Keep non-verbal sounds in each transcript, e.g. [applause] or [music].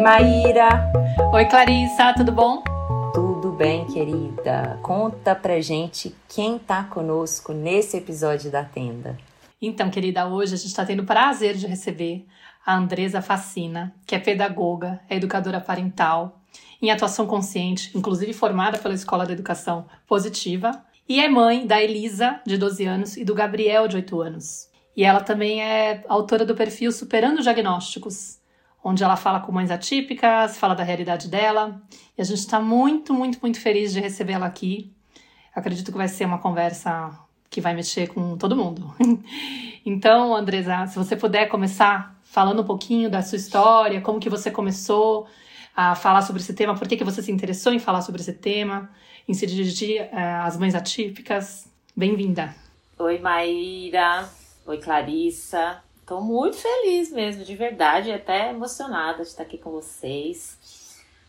Oi, Maíra. Oi, Clarissa, tudo bom? Tudo bem, querida. Conta pra gente quem tá conosco nesse episódio da tenda. Então, querida, hoje a gente está tendo o prazer de receber a Andresa Facina, que é pedagoga, é educadora parental, em atuação consciente, inclusive formada pela Escola de Educação Positiva, e é mãe da Elisa, de 12 anos, e do Gabriel, de 8 anos. E ela também é autora do perfil Superando Diagnósticos, onde ela fala com mães atípicas, fala da realidade dela. E a gente está muito, muito, muito feliz de recebê-la aqui. Acredito que vai ser uma conversa que vai mexer com todo mundo. [laughs] então, Andresa, se você puder começar falando um pouquinho da sua história, como que você começou a falar sobre esse tema, por que, que você se interessou em falar sobre esse tema, em se dirigir uh, às mães atípicas. Bem-vinda. Oi, Maíra. Oi, Clarissa. Estou muito feliz mesmo, de verdade, até emocionada de estar aqui com vocês.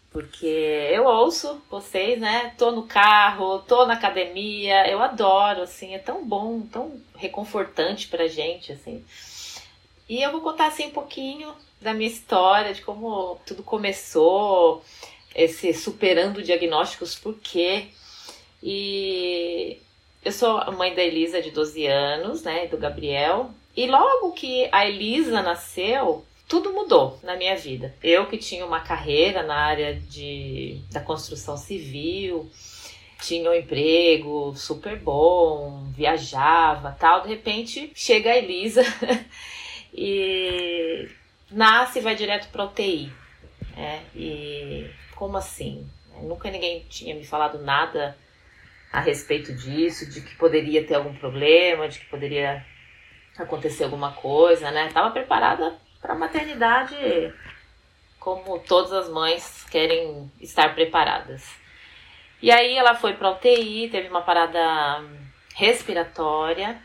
Porque eu ouço vocês, né? Tô no carro, tô na academia, eu adoro, assim, é tão bom, tão reconfortante pra gente, assim. E eu vou contar assim um pouquinho da minha história, de como tudo começou, esse superando diagnósticos, por quê? E eu sou a mãe da Elisa, de 12 anos, né, e do Gabriel. E logo que a Elisa nasceu, tudo mudou na minha vida. Eu que tinha uma carreira na área de, da construção civil, tinha um emprego super bom, viajava, tal, de repente chega a Elisa [laughs] e nasce e vai direto para UTI. É, e como assim? Nunca ninguém tinha me falado nada a respeito disso, de que poderia ter algum problema, de que poderia acontecer alguma coisa, né? Tava preparada para maternidade como todas as mães querem estar preparadas. E aí ela foi para UTI, teve uma parada respiratória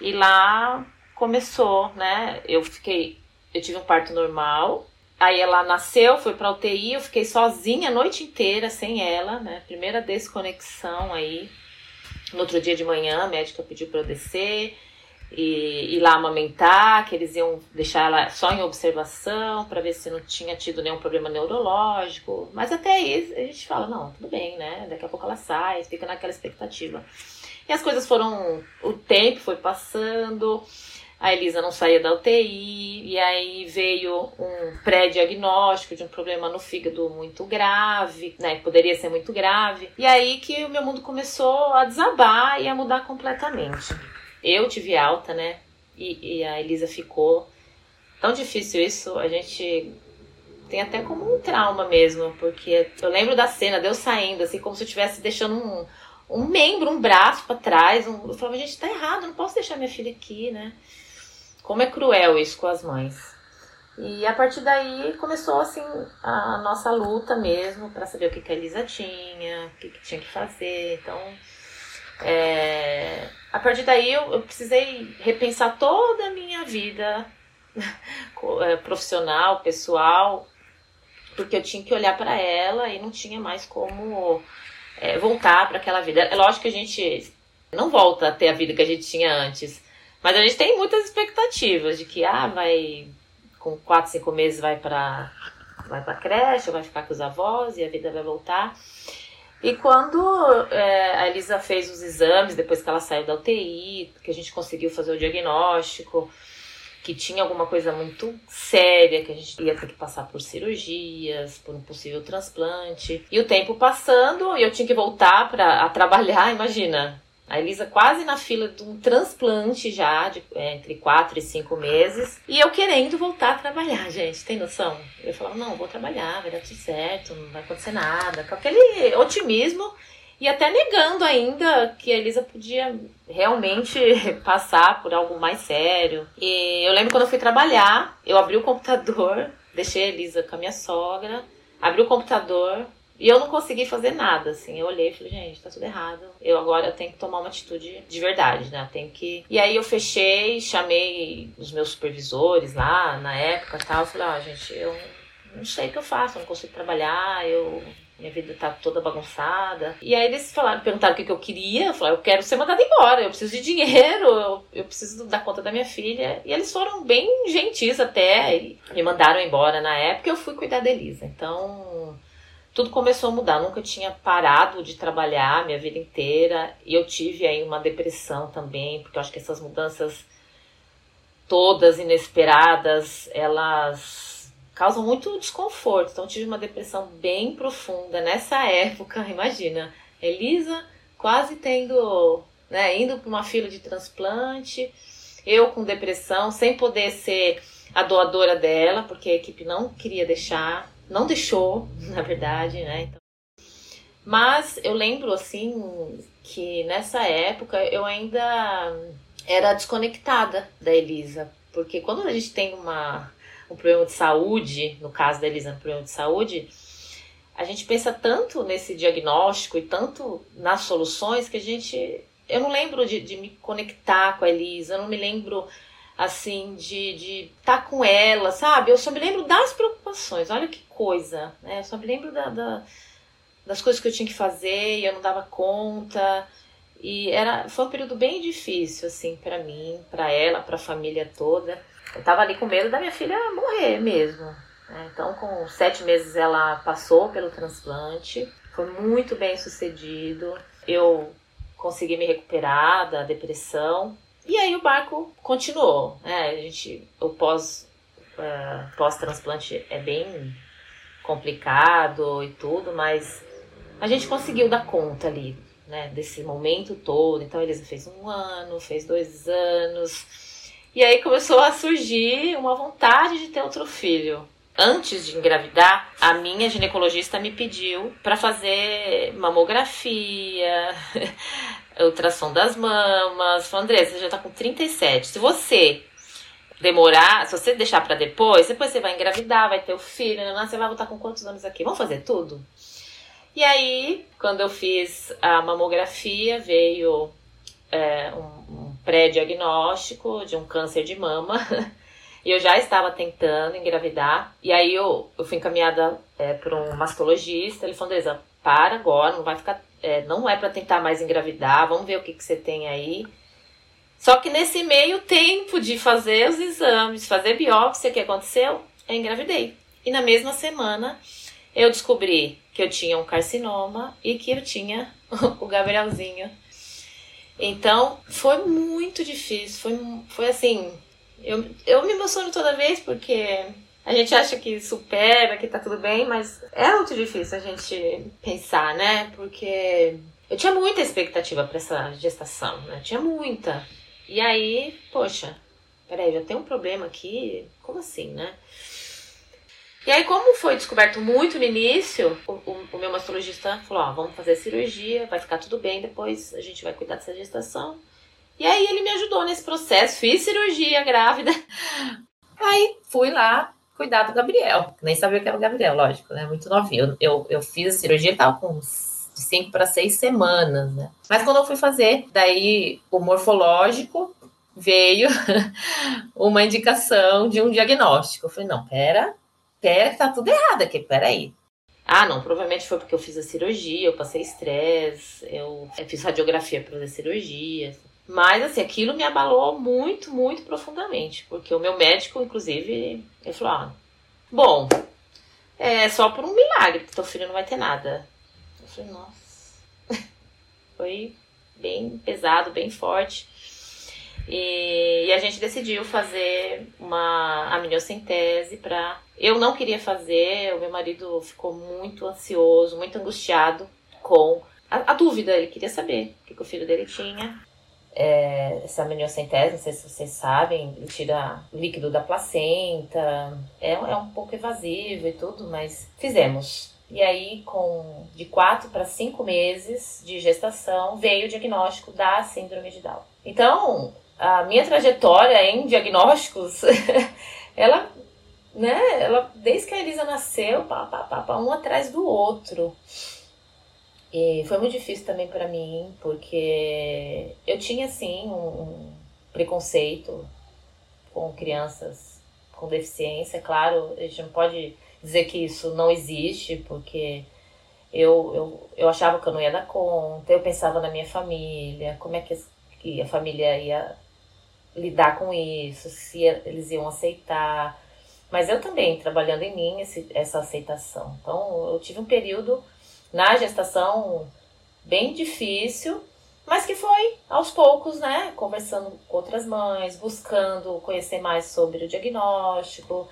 e lá começou, né? Eu fiquei, eu tive um parto normal. Aí ela nasceu, foi para UTI, eu fiquei sozinha a noite inteira sem ela, né? Primeira desconexão aí. No outro dia de manhã, a médica pediu para eu descer e ir lá amamentar, que eles iam deixar ela só em observação para ver se não tinha tido nenhum problema neurológico. Mas até aí a gente fala, não, tudo bem, né? Daqui a pouco ela sai, fica naquela expectativa. E as coisas foram, o tempo foi passando, a Elisa não saía da UTI, e aí veio um pré-diagnóstico de um problema no fígado muito grave, né? Poderia ser muito grave. E aí que o meu mundo começou a desabar e a mudar completamente. Eu tive alta, né? E, e a Elisa ficou. Tão difícil isso, a gente tem até como um trauma mesmo, porque eu lembro da cena, deu saindo, assim, como se eu estivesse deixando um, um membro, um braço para trás. Um, eu falava, gente, tá errado, não posso deixar minha filha aqui, né? Como é cruel isso com as mães. E a partir daí começou assim a nossa luta mesmo para saber o que, que a Elisa tinha, o que, que tinha que fazer. Então, é, a partir daí eu, eu, precisei repensar toda a minha vida [laughs] é, profissional, pessoal, porque eu tinha que olhar para ela e não tinha mais como é, voltar para aquela vida. É lógico que a gente não volta a ter a vida que a gente tinha antes, mas a gente tem muitas expectativas de que ah, vai com 4, 5 meses vai para vai para creche, vai ficar com os avós e a vida vai voltar. E quando é, a Elisa fez os exames, depois que ela saiu da UTI, que a gente conseguiu fazer o diagnóstico, que tinha alguma coisa muito séria, que a gente ia ter que passar por cirurgias, por um possível transplante. E o tempo passando, e eu tinha que voltar para trabalhar, [laughs] imagina. A Elisa quase na fila de um transplante já, de, é, entre quatro e cinco meses. E eu querendo voltar a trabalhar, [laughs] gente. Tem noção? Eu falava, não, vou trabalhar, vai dar tudo certo, não vai acontecer nada. Com aquele otimismo e até negando ainda que a Elisa podia realmente [laughs] passar por algo mais sério. E eu lembro quando eu fui trabalhar, eu abri o computador, [laughs] deixei a Elisa com a minha sogra, abri o computador, e eu não consegui fazer nada, assim. Eu olhei e falei, gente, tá tudo errado. Eu agora tenho que tomar uma atitude de verdade, né? Tenho que. E aí eu fechei, chamei os meus supervisores lá na época tal. Falei, ó, gente, eu não sei o que eu faço, eu não consigo trabalhar, eu minha vida tá toda bagunçada. E aí eles falaram, perguntaram o que, que eu queria. Eu falei, eu quero ser mandada embora, eu preciso de dinheiro, eu, eu preciso dar conta da minha filha. E eles foram bem gentis até, me mandaram embora na época eu fui cuidar da Elisa. Então, tudo começou a mudar. Nunca tinha parado de trabalhar minha vida inteira. E eu tive aí uma depressão também, porque eu acho que essas mudanças todas inesperadas, elas causam muito desconforto. Então, tive uma depressão bem profunda nessa [laughs] época. Imagina, Elisa quase tendo, né, indo para uma fila de transplante, eu com depressão, sem poder ser a doadora dela, porque a equipe não queria deixar, não deixou, na verdade, né? Então, mas eu lembro assim que nessa época eu ainda era desconectada da Elisa, porque quando a gente tem uma um problema de saúde, no caso da Elisa, um problema de saúde, a gente pensa tanto nesse diagnóstico e tanto nas soluções que a gente. Eu não lembro de, de me conectar com a Elisa, eu não me lembro assim, de estar tá com ela, sabe? Eu só me lembro das preocupações, olha que coisa, né? Eu só me lembro da, da, das coisas que eu tinha que fazer e eu não dava conta. E era, foi um período bem difícil, assim, para mim, para ela, para a família toda. Eu tava ali com medo da minha filha morrer mesmo. Né? Então, com sete meses, ela passou pelo transplante. Foi muito bem sucedido. Eu consegui me recuperar da depressão. E aí o barco continuou. Né? A gente, o pós, uh, pós-transplante é bem complicado e tudo, mas a gente conseguiu dar conta ali, né, desse momento todo. Então, eles fez um ano, fez dois anos e aí começou a surgir uma vontade de ter outro filho. Antes de engravidar, a minha ginecologista me pediu para fazer mamografia, [laughs] ultrassom das mamas. Falou, André, você já tá com 37. Se você demorar, se você deixar para depois, depois você vai engravidar, vai ter o filho, né? você vai voltar com quantos anos aqui? Vamos fazer tudo? E aí, quando eu fiz a mamografia, veio é, um, um pré-diagnóstico de um câncer de mama. [laughs] e eu já estava tentando engravidar. E aí eu, eu fui encaminhada é, um mastologista. Ele falou, Andresa, para agora, não vai ficar. É, não é para tentar mais engravidar, vamos ver o que, que você tem aí. Só que nesse meio tempo de fazer os exames, fazer biópsia, o que aconteceu? Eu engravidei. E na mesma semana eu descobri que eu tinha um carcinoma e que eu tinha [laughs] o Gabrielzinho então, foi muito difícil. Foi, foi assim. Eu, eu me emociono toda vez porque a gente acha que supera, que tá tudo bem, mas é muito difícil a gente pensar, né? Porque eu tinha muita expectativa para essa gestação, né? Tinha muita. E aí, poxa, peraí, já tem um problema aqui? Como assim, né? E aí, como foi descoberto muito no início, o, o, o meu mastologista falou: Ó, vamos fazer cirurgia, vai ficar tudo bem, depois a gente vai cuidar dessa gestação. E aí, ele me ajudou nesse processo, fiz cirurgia grávida. [laughs] Aí, fui lá cuidar do Gabriel. Nem sabia que era o Gabriel, lógico, né? Muito novinho. Eu, eu, eu fiz a cirurgia, ele tava com 5 para 6 semanas, né? Mas quando eu fui fazer, daí o morfológico veio [laughs] uma indicação de um diagnóstico. Eu falei, não, pera, pera, tá tudo errado aqui, peraí. Ah, não, provavelmente foi porque eu fiz a cirurgia, eu passei estresse, eu fiz radiografia para fazer cirurgia. Mas, assim, aquilo me abalou muito, muito profundamente. Porque o meu médico, inclusive, ele falou: ah, bom, é só por um milagre que teu filho não vai ter nada. Eu falei: nossa. [laughs] Foi bem pesado, bem forte. E, e, a gente decidiu fazer uma amniocentese para. Eu não queria fazer, o meu marido ficou muito ansioso, muito angustiado com a, a dúvida. Ele queria saber o que, que o filho dele tinha. É, essa amniocentese, não sei se vocês sabem, tira líquido da placenta. É, é um pouco evasivo e tudo, mas fizemos. E aí, com de quatro para cinco meses de gestação, veio o diagnóstico da síndrome de Down. Então, a minha trajetória em diagnósticos, [laughs] ela, né, ela, desde que a Elisa nasceu, pá, pá, pá, pá, um atrás do outro. E foi muito difícil também para mim, porque eu tinha, assim, um, preconceito com crianças com deficiência. Claro, a gente não pode dizer que isso não existe, porque Eu, eu, eu achava que eu não ia dar conta, eu pensava na minha família, como é que, que a família ia lidar com isso, se eles iam aceitar. Mas eu também, trabalhando em mim, esse, essa aceitação. Então, eu tive um período na gestação bem difícil, mas que foi aos poucos, né? Conversando com outras mães, buscando conhecer mais sobre o diagnóstico.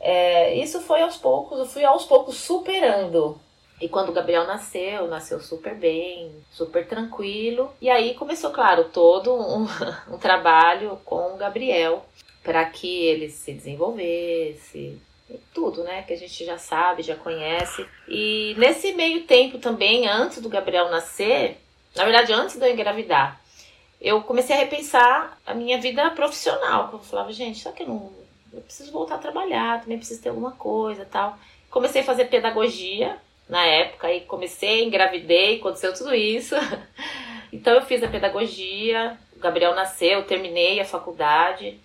É, isso foi aos poucos, eu fui aos poucos superando e quando o Gabriel nasceu, nasceu super bem, super tranquilo. E aí começou, claro, todo um, [laughs] um trabalho com o Gabriel para que ele se desenvolvesse, tudo, né? Que a gente já sabe, já conhece. E nesse meio tempo também, antes do Gabriel nascer, na verdade, antes de eu engravidar, eu comecei a repensar a minha vida profissional. Eu falava, gente, só que eu não. Eu preciso voltar a trabalhar, também preciso ter alguma coisa tal. Comecei a fazer pedagogia na época e comecei, engravidei, aconteceu tudo isso. [laughs] Então eu fiz a pedagogia, o Gabriel nasceu, terminei a faculdade.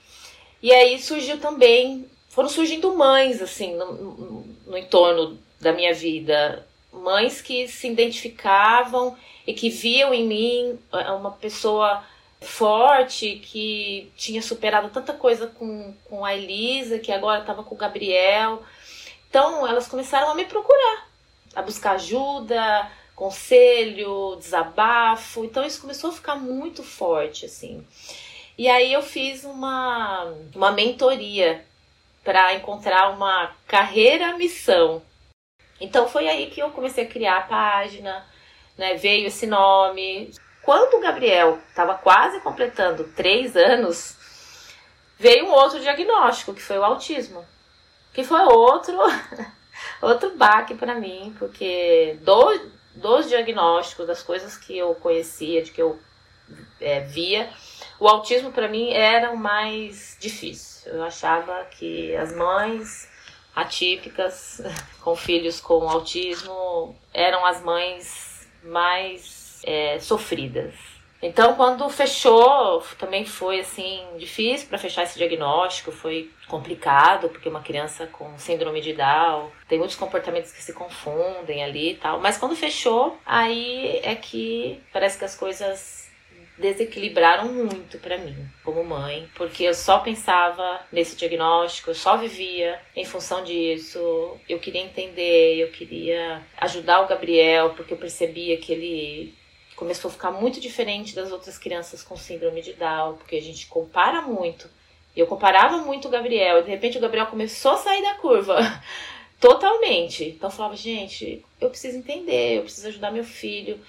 E aí surgiu também, foram surgindo mães assim no, no, no entorno da minha vida, mães que se identificavam e que viam em mim é, uma pessoa forte que tinha superado tanta coisa com, com a Elisa, que agora estava com o Gabriel. Então elas começaram a me procurar a buscar ajuda, conselho, desabafo. Então isso começou a ficar muito forte, assim. E aí eu fiz uma, uma mentoria para encontrar uma carreira missão. Então foi aí que eu comecei a criar a página, né? Veio esse nome. Quando o Gabriel estava quase completando três anos, veio um outro diagnóstico, que foi o autismo. Que foi outro [laughs] outro baque para mim, porque do, dos diagnósticos, das coisas que eu conhecia, de que eu é, via, o autismo para mim era o mais difícil. Eu achava que as mães atípicas [laughs] com filhos com autismo eram as mães mais é, sofridas. Então, quando fechou, também foi assim difícil para fechar esse diagnóstico, foi complicado, porque uma criança com síndrome de Down tem muitos comportamentos que se confundem ali e tal. Mas quando fechou, aí é que parece que as coisas desequilibraram muito para mim como mãe, porque eu só pensava nesse diagnóstico, eu só vivia em função disso. Eu queria entender, eu queria ajudar o Gabriel, porque eu percebia que ele começou a ficar muito diferente das outras crianças com síndrome de Down, porque a gente compara muito. Eu comparava muito o Gabriel, e de repente o Gabriel começou a sair da curva [laughs] totalmente. Então eu falava, gente, eu preciso entender, eu preciso ajudar meu filho,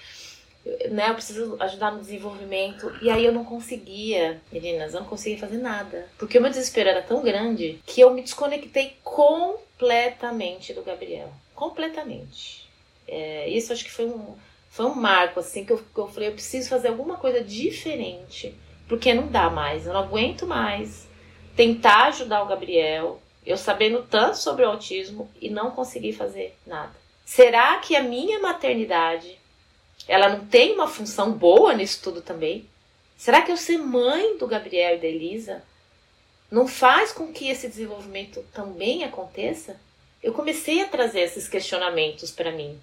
né? Eu preciso ajudar no desenvolvimento. E aí eu não conseguia, meninas, eu não conseguia fazer nada. Porque o meu desespero era tão grande que eu me desconectei completamente do Gabriel. Completamente. É, isso acho que foi um foi um marco, assim, que eu, que eu falei, eu preciso fazer alguma coisa diferente, porque não dá mais, eu não aguento mais tentar ajudar o Gabriel, eu sabendo tanto sobre o autismo e não conseguir fazer nada. Será que a minha maternidade, ela não tem uma função boa nisso tudo também? Será que eu ser mãe do Gabriel e da Elisa não faz com que esse desenvolvimento também aconteça? Eu comecei a trazer esses questionamentos para mim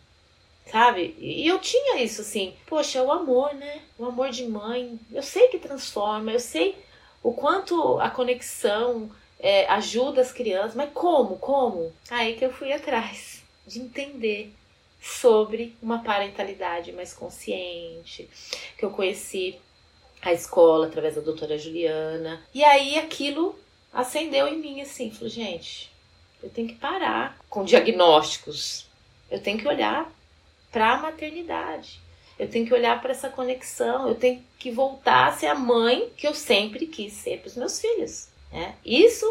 sabe? E eu tinha isso assim, poxa, o amor, né? O amor de mãe, eu sei que transforma, eu sei o quanto a conexão é, ajuda as crianças, mas como? Como? Aí que eu fui atrás de entender sobre uma parentalidade mais consciente, que eu conheci a escola através da doutora Juliana. E aí aquilo acendeu em mim assim, falei, gente, eu tenho que parar com diagnósticos. Eu tenho que olhar para a maternidade. Eu tenho que olhar para essa conexão, eu tenho que voltar a ser a mãe que eu sempre quis ser para os meus filhos. Né? Isso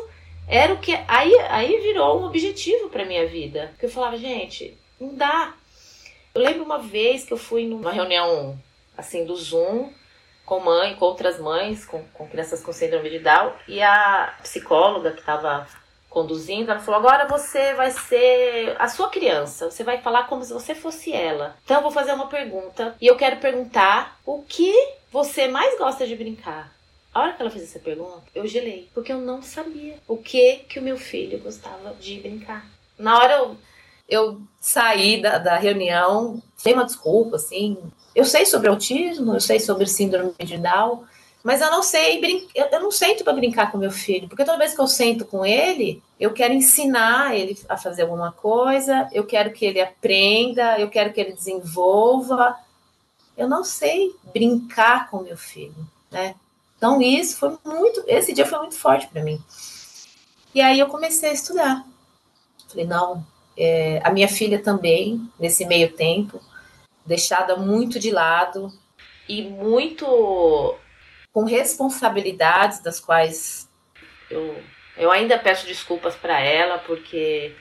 era o que. Aí, aí virou um objetivo para minha vida. Porque eu falava, gente, não dá. Eu lembro uma vez que eu fui numa reunião assim do Zoom com mãe, com outras mães, com, com crianças com síndrome de Down, e a psicóloga que estava conduzindo, ela falou: agora você vai ser a sua criança, você vai falar como se você fosse ela. Então eu vou fazer uma pergunta e eu quero perguntar o que você mais gosta de brincar. A hora que ela fez essa pergunta, eu gelei, porque eu não sabia o que que o meu filho gostava de brincar. Na hora eu eu saí da, da reunião sem uma desculpa, assim. Eu sei sobre autismo, eu sei sobre síndrome de Down, mas eu não sei brincar, eu não sento para brincar com meu filho, porque toda vez que eu sento com ele, eu quero ensinar ele a fazer alguma coisa, eu quero que ele aprenda, eu quero que ele desenvolva. Eu não sei brincar com meu filho, né? Então isso foi muito, esse dia foi muito forte para mim. E aí eu comecei a estudar. Falei, não, é, a minha filha também, nesse meio tempo, deixada muito de lado e muito com responsabilidades das quais eu, eu ainda peço desculpas para ela, porque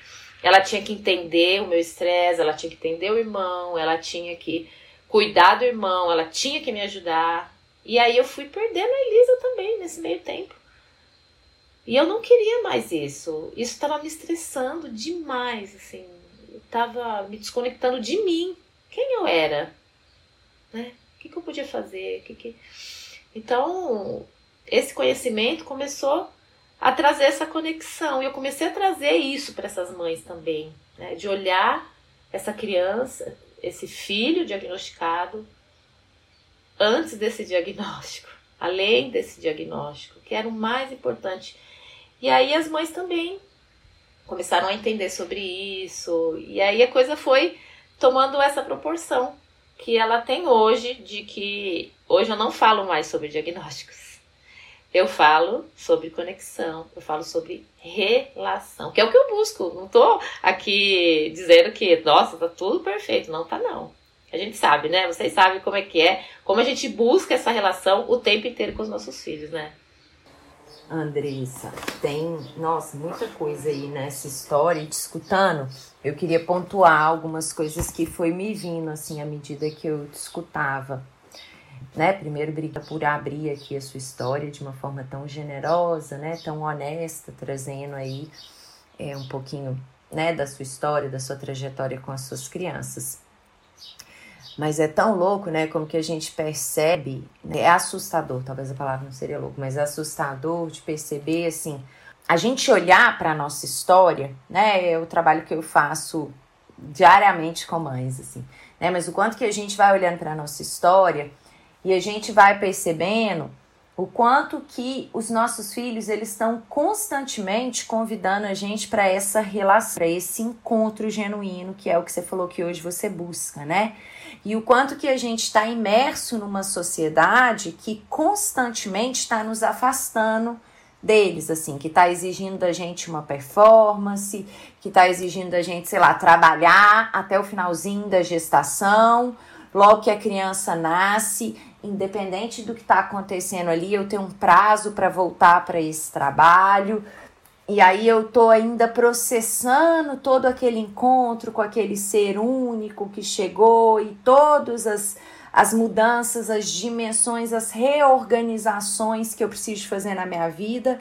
ela tinha que entender o meu estresse, ela tinha que entender o irmão, ela tinha que cuidar do irmão, ela tinha que me ajudar. E aí eu fui perdendo a Elisa também nesse meio tempo. E eu não queria mais isso. Isso estava me estressando demais, assim. Estava me desconectando de mim. Quem eu era? Né? O que, que eu podia fazer? Que que... Então, esse conhecimento começou a trazer essa conexão. E eu comecei a trazer isso para essas mães também, né? de olhar essa criança, esse filho diagnosticado, antes desse diagnóstico, além desse diagnóstico, que era o mais importante. E aí as mães também começaram a entender sobre isso, e aí a coisa foi tomando essa proporção que ela tem hoje, de que hoje eu não falo mais sobre diagnósticos. Eu falo sobre conexão, eu falo sobre relação, que é o que eu busco. Não tô aqui dizendo que, nossa, tá tudo perfeito. Não tá não. A gente sabe, né? Vocês sabem como é que é, como a gente busca essa relação o tempo inteiro com os nossos filhos, né? Andressa, tem, nossa, muita coisa aí nessa história e te escutando. Eu queria pontuar algumas coisas que foi me vindo assim à medida que eu te escutava. Né? Primeiro, briga por abrir aqui a sua história de uma forma tão generosa, né? Tão honesta, trazendo aí é, um pouquinho, né, da sua história, da sua trajetória com as suas crianças. Mas é tão louco, né? Como que a gente percebe, né? é assustador, talvez a palavra não seria louco, mas é assustador de perceber assim, a gente olhar para a nossa história, né? É o trabalho que eu faço diariamente com mães, assim, né? Mas o quanto que a gente vai olhando para a nossa história e a gente vai percebendo o quanto que os nossos filhos eles estão constantemente convidando a gente para essa relação, para esse encontro genuíno, que é o que você falou que hoje você busca, né? E o quanto que a gente está imerso numa sociedade que constantemente está nos afastando deles, assim, que está exigindo da gente uma performance, que está exigindo da gente, sei lá, trabalhar até o finalzinho da gestação, logo que a criança nasce, independente do que está acontecendo ali, eu tenho um prazo para voltar para esse trabalho. E aí eu tô ainda processando todo aquele encontro com aquele ser único que chegou e todas as, as mudanças, as dimensões, as reorganizações que eu preciso fazer na minha vida.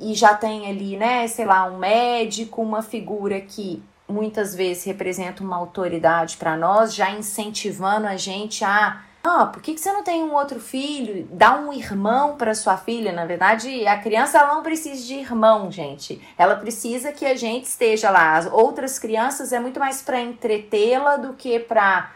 E já tem ali, né, sei lá, um médico, uma figura que muitas vezes representa uma autoridade para nós, já incentivando a gente a ah, por que, que você não tem um outro filho? Dá um irmão para sua filha. Na verdade, a criança ela não precisa de irmão, gente. Ela precisa que a gente esteja lá. As outras crianças é muito mais para entretê-la do que para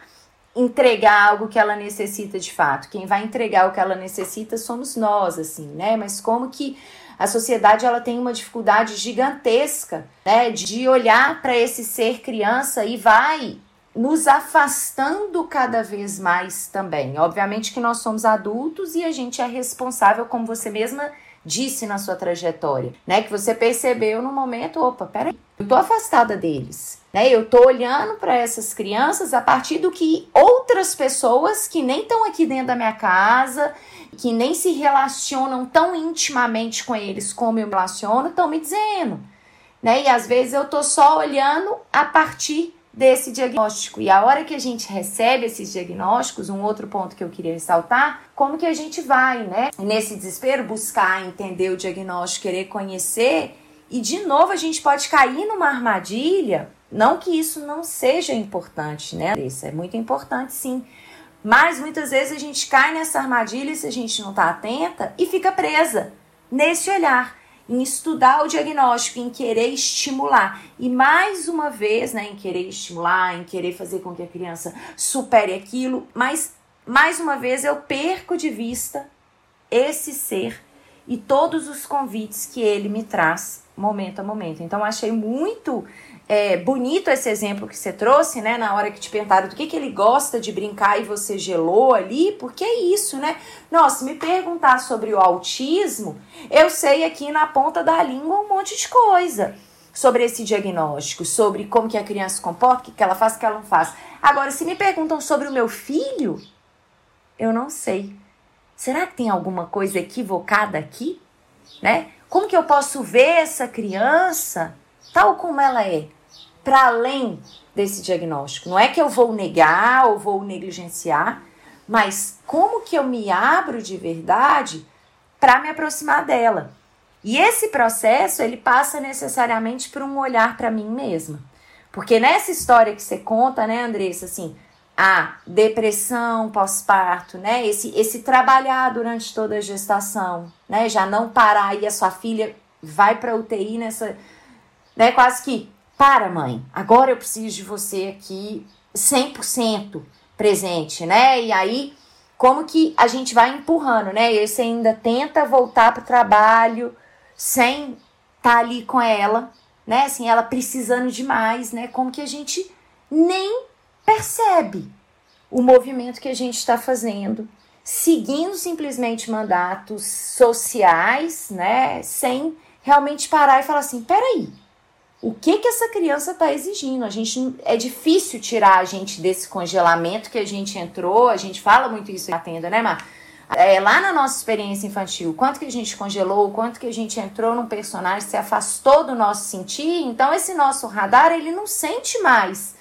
entregar algo que ela necessita de fato. Quem vai entregar o que ela necessita somos nós, assim, né? Mas como que a sociedade ela tem uma dificuldade gigantesca, né, de olhar para esse ser criança e vai nos afastando cada vez mais também. Obviamente que nós somos adultos e a gente é responsável, como você mesma disse na sua trajetória, né? Que você percebeu no momento, opa, peraí, eu tô afastada deles, né? Eu tô olhando para essas crianças a partir do que outras pessoas que nem estão aqui dentro da minha casa, que nem se relacionam tão intimamente com eles como eu me relaciono, estão me dizendo, né? E às vezes eu tô só olhando a partir desse diagnóstico. E a hora que a gente recebe esses diagnósticos, um outro ponto que eu queria ressaltar, como que a gente vai, né, nesse desespero, buscar entender o diagnóstico, querer conhecer, e de novo a gente pode cair numa armadilha. Não que isso não seja importante, né, Isso É muito importante sim. Mas muitas vezes a gente cai nessa armadilha se a gente não está atenta e fica presa nesse olhar. Em estudar o diagnóstico, em querer estimular. E mais uma vez, né, em querer estimular, em querer fazer com que a criança supere aquilo, mas mais uma vez eu perco de vista esse ser e todos os convites que ele me traz momento a momento. Então, achei muito é, bonito esse exemplo que você trouxe, né? Na hora que te perguntaram do que, que ele gosta de brincar e você gelou ali, porque é isso, né? Nossa, me perguntar sobre o autismo, eu sei aqui na ponta da língua um monte de coisa sobre esse diagnóstico, sobre como que a criança se comporta, o que, que ela faz, o que ela não faz. Agora, se me perguntam sobre o meu filho, eu não sei. Será que tem alguma coisa equivocada aqui? Né? Como que eu posso ver essa criança tal como ela é, para além desse diagnóstico? Não é que eu vou negar ou vou negligenciar, mas como que eu me abro de verdade para me aproximar dela? E esse processo, ele passa necessariamente por um olhar para mim mesma. Porque nessa história que você conta, né, Andressa, assim, a depressão pós-parto, né? Esse, esse trabalhar durante toda a gestação, né? Já não parar e a sua filha vai para UTI nessa, né? Quase que, para mãe, agora eu preciso de você aqui 100% presente, né? E aí, como que a gente vai empurrando, né? E você ainda tenta voltar para o trabalho sem estar tá ali com ela, né? Assim, ela precisando demais, né? Como que a gente nem percebe o movimento que a gente está fazendo, seguindo simplesmente mandatos sociais, né, sem realmente parar e falar assim, peraí, o que que essa criança está exigindo? A gente é difícil tirar a gente desse congelamento que a gente entrou. A gente fala muito isso na tenda, né, Mar? É, lá na nossa experiência infantil, quanto que a gente congelou, quanto que a gente entrou num personagem, se afastou do nosso sentir. Então esse nosso radar ele não sente mais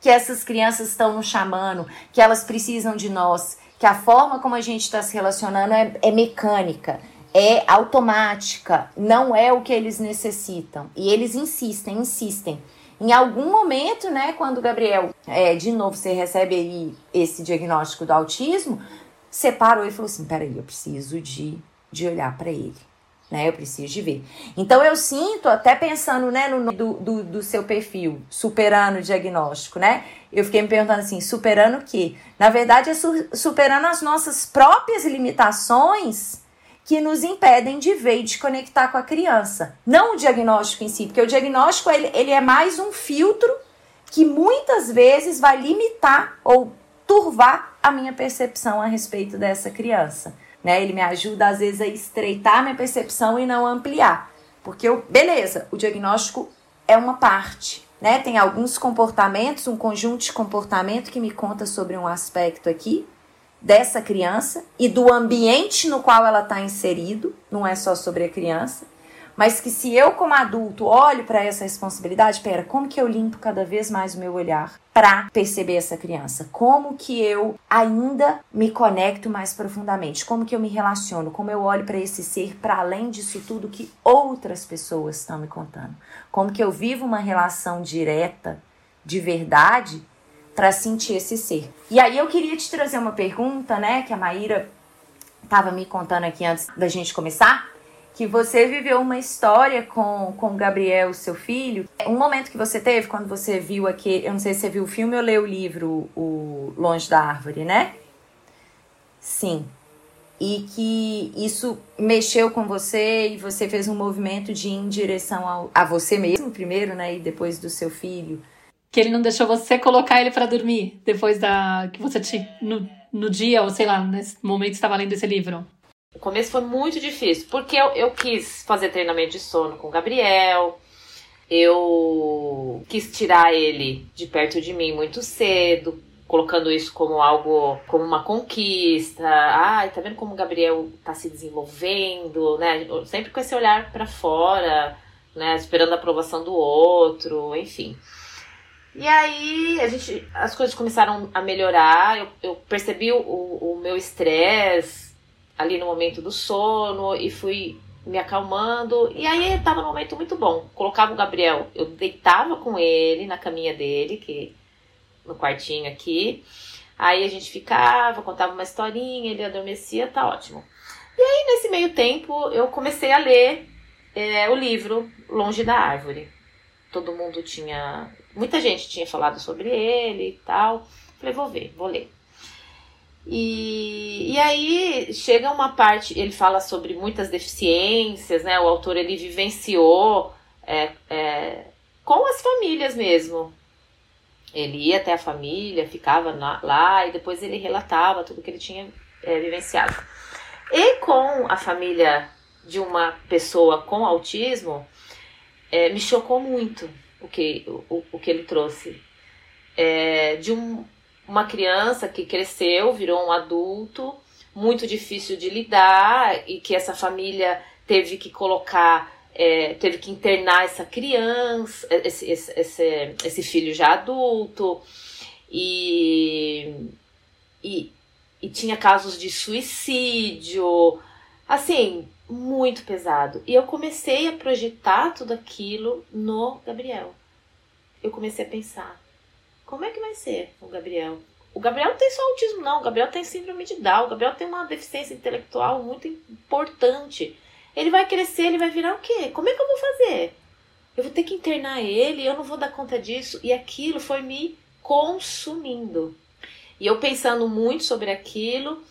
que essas crianças estão nos chamando, que elas precisam de nós, que a forma como a gente está se relacionando é, é mecânica, é automática, não é o que eles necessitam. E eles insistem, insistem. Em algum momento, né, quando o Gabriel, é, de novo, você recebe aí esse diagnóstico do autismo, você parou e falou assim: peraí, eu preciso de, de olhar para ele né? Eu preciso de ver. Então eu sinto, até pensando, né, no do, do, do seu perfil, superando o diagnóstico, né? Eu fiquei me perguntando assim, superando o quê? Na verdade, é su superando as nossas próprias limitações que nos impedem de ver e de conectar com a criança. Não o diagnóstico em si, porque o diagnóstico ele, ele é mais um filtro que muitas vezes vai limitar ou turvar a minha percepção a respeito dessa criança né? Ele me ajuda às vezes a estreitar minha percepção e não ampliar. Porque eu, beleza, o diagnóstico é uma parte, né? Tem alguns comportamentos, um conjunto de comportamento que me conta sobre um aspecto aqui dessa criança e do ambiente no qual ela está inserido, não é só sobre a criança mas que se eu como adulto olho para essa responsabilidade, pera, como que eu limpo cada vez mais o meu olhar para perceber essa criança? Como que eu ainda me conecto mais profundamente? Como que eu me relaciono? Como eu olho para esse ser para além disso tudo que outras pessoas estão me contando? Como que eu vivo uma relação direta, de verdade, para sentir esse ser? E aí eu queria te trazer uma pergunta, né, que a Maíra estava me contando aqui antes da gente começar que você viveu uma história com, com o Gabriel, seu filho. Um momento que você teve quando você viu aqui, eu não sei se você viu o filme ou leu o livro o Longe da Árvore, né? Sim. E que isso mexeu com você e você fez um movimento de ir em direção ao, a você mesmo primeiro, né? E depois do seu filho. Que ele não deixou você colocar ele para dormir depois da que você te no, no dia ou sei lá nesse momento estava lendo esse livro. O começo foi muito difícil, porque eu, eu quis fazer treinamento de sono com o Gabriel, eu quis tirar ele de perto de mim muito cedo, colocando isso como algo, como uma conquista. Ai, tá vendo como o Gabriel tá se desenvolvendo, né? Sempre com esse olhar para fora, né? Esperando a aprovação do outro, enfim. E aí a gente, as coisas começaram a melhorar. Eu, eu percebi o, o meu estresse ali no momento do sono e fui me acalmando. E aí estava num momento muito bom. Colocava o Gabriel, eu deitava com ele na caminha dele, que no quartinho aqui. Aí a gente ficava, contava uma historinha, ele adormecia, tá ótimo. E aí nesse meio tempo eu comecei a ler é, o livro Longe da Árvore. Todo mundo tinha. Muita gente tinha falado sobre ele e tal. Falei, vou ver, vou ler. E, e aí chega uma parte, ele fala sobre muitas deficiências, né? O autor ele vivenciou é, é, com as famílias mesmo. Ele ia até a família, ficava na, lá e depois ele relatava tudo que ele tinha é, vivenciado. E com a família de uma pessoa com autismo, é, me chocou muito o que, o, o que ele trouxe. É, de um, uma criança que cresceu, virou um adulto, muito difícil de lidar e que essa família teve que colocar, é, teve que internar essa criança, esse, esse, esse, esse filho já adulto e, e, e tinha casos de suicídio, assim, muito pesado. E eu comecei a projetar tudo aquilo no Gabriel. Eu comecei a pensar, como é que vai ser o Gabriel? O Gabriel não tem só autismo, não. O Gabriel tem síndrome de Down. O Gabriel tem uma deficiência intelectual muito importante. Ele vai crescer, ele vai virar o quê? Como é que eu vou fazer? Eu vou ter que internar ele, eu não vou dar conta disso. E aquilo foi me consumindo. E eu pensando muito sobre aquilo,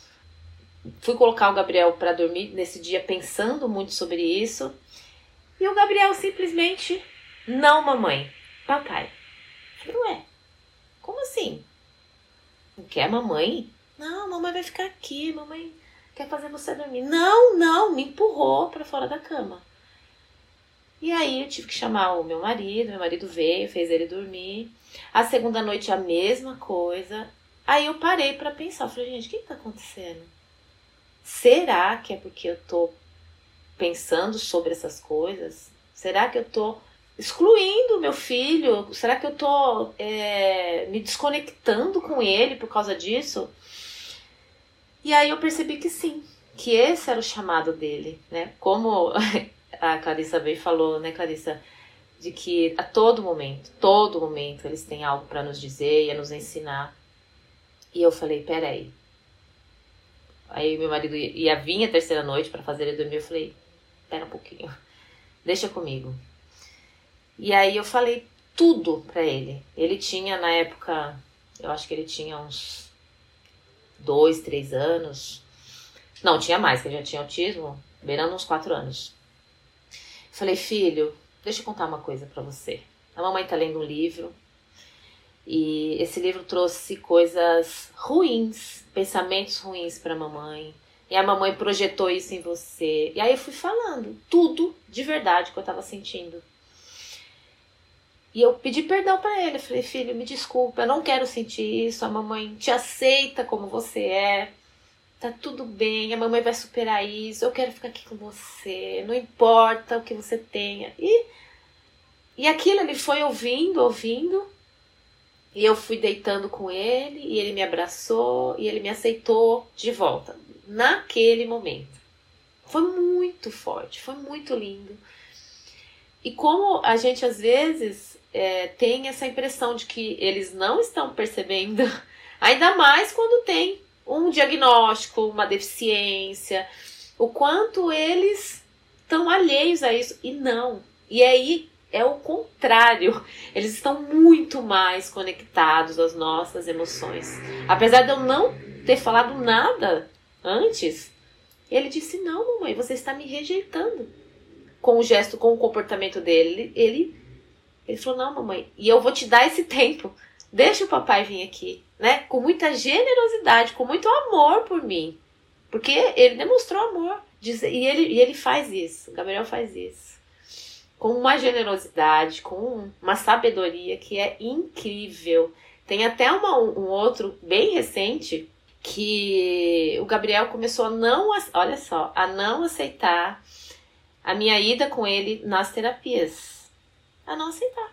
fui colocar o Gabriel para dormir nesse dia pensando muito sobre isso. E o Gabriel simplesmente, não, mamãe, papai. Eu falei, ué, como assim? Não quer mamãe? Não, mamãe vai ficar aqui, mamãe quer fazer você dormir. Não, não, me empurrou para fora da cama. E aí eu tive que chamar o meu marido, meu marido veio, fez ele dormir. A segunda noite a mesma coisa. Aí eu parei para pensar, falei, gente, o que, que tá acontecendo? Será que é porque eu tô pensando sobre essas coisas? Será que eu tô excluindo meu filho? Será que eu tô é, me desconectando com ele por causa disso? E aí eu percebi que sim, que esse era o chamado dele, né? Como [laughs] a Clarissa veio falou, né, Clarissa? De que a todo momento, todo momento, eles têm algo para nos dizer e a nos ensinar. E eu falei, peraí. Aí meu marido ia, ia vir a terceira noite para fazer ele dormir. Eu falei, pera um pouquinho, deixa comigo. E aí eu falei tudo para ele. Ele tinha na época, eu acho que ele tinha uns dois, três anos. Não, tinha mais, que ele já tinha autismo, beirando uns quatro anos. Falei, filho, deixa eu contar uma coisa para você. A mamãe tá lendo um livro e esse livro trouxe coisas ruins, pensamentos ruins para a mamãe. E a mamãe projetou isso em você. E aí eu fui falando tudo de verdade que eu tava sentindo. E eu pedi perdão para ele. Eu falei, filho, me desculpa, eu não quero sentir isso. A mamãe te aceita como você é. Tá tudo bem, a mamãe vai superar isso. Eu quero ficar aqui com você. Não importa o que você tenha. E, e aquilo ele foi ouvindo, ouvindo. E eu fui deitando com ele. E ele me abraçou. E ele me aceitou de volta. Naquele momento. Foi muito forte, foi muito lindo. E como a gente às vezes é, tem essa impressão de que eles não estão percebendo, [laughs] ainda mais quando tem um diagnóstico, uma deficiência, o quanto eles estão alheios a isso. E não. E aí é o contrário. Eles estão muito mais conectados às nossas emoções. Apesar de eu não ter falado nada antes, ele disse: Não, mamãe, você está me rejeitando. Com o gesto, com o comportamento dele, ele ele falou: Não, mamãe, e eu vou te dar esse tempo. Deixa o papai vir aqui, né? Com muita generosidade, com muito amor por mim. Porque ele demonstrou amor. E ele, e ele faz isso. Gabriel faz isso. Com uma generosidade, com uma sabedoria que é incrível. Tem até uma, um outro bem recente que o Gabriel começou a não, olha só, a não aceitar a minha ida com ele nas terapias a não aceitar.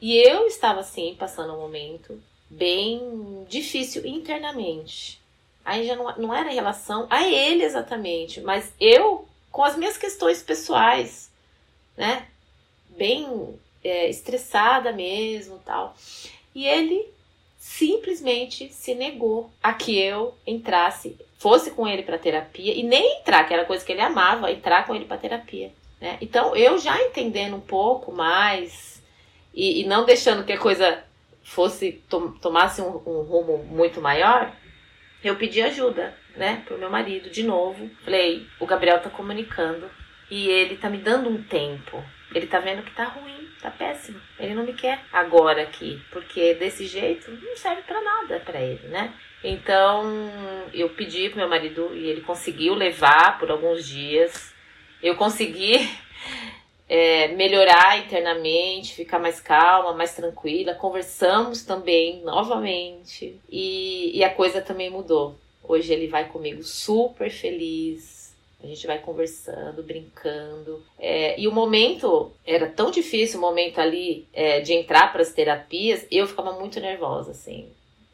E eu estava assim, passando um momento bem difícil internamente. Aí já não, não era em relação a ele exatamente, mas eu com as minhas questões pessoais, né? Bem é, estressada mesmo tal. E ele simplesmente se negou a que eu entrasse, fosse com ele para terapia e nem entrar, que era coisa que ele amava, entrar com ele para terapia. Né? Então, eu já entendendo um pouco mais e, e não deixando que a coisa fosse to tomasse um, um, rumo muito maior, eu pedi ajuda, né, pro meu marido de novo. Falei, o Gabriel tá comunicando e ele tá me dando um tempo. Ele tá vendo que tá ruim, tá péssimo. Ele não me quer agora aqui, porque desse jeito não serve para nada para ele, né? Então, eu pedi pro meu marido e ele conseguiu levar por alguns dias. Eu consegui [laughs] é, melhorar internamente, ficar mais calma, mais tranquila. Conversamos também novamente e, e a coisa também mudou. Hoje ele vai comigo super feliz. A gente vai conversando, brincando. É, e o momento era tão difícil, o momento ali é, de entrar para as terapias, eu ficava muito nervosa, assim.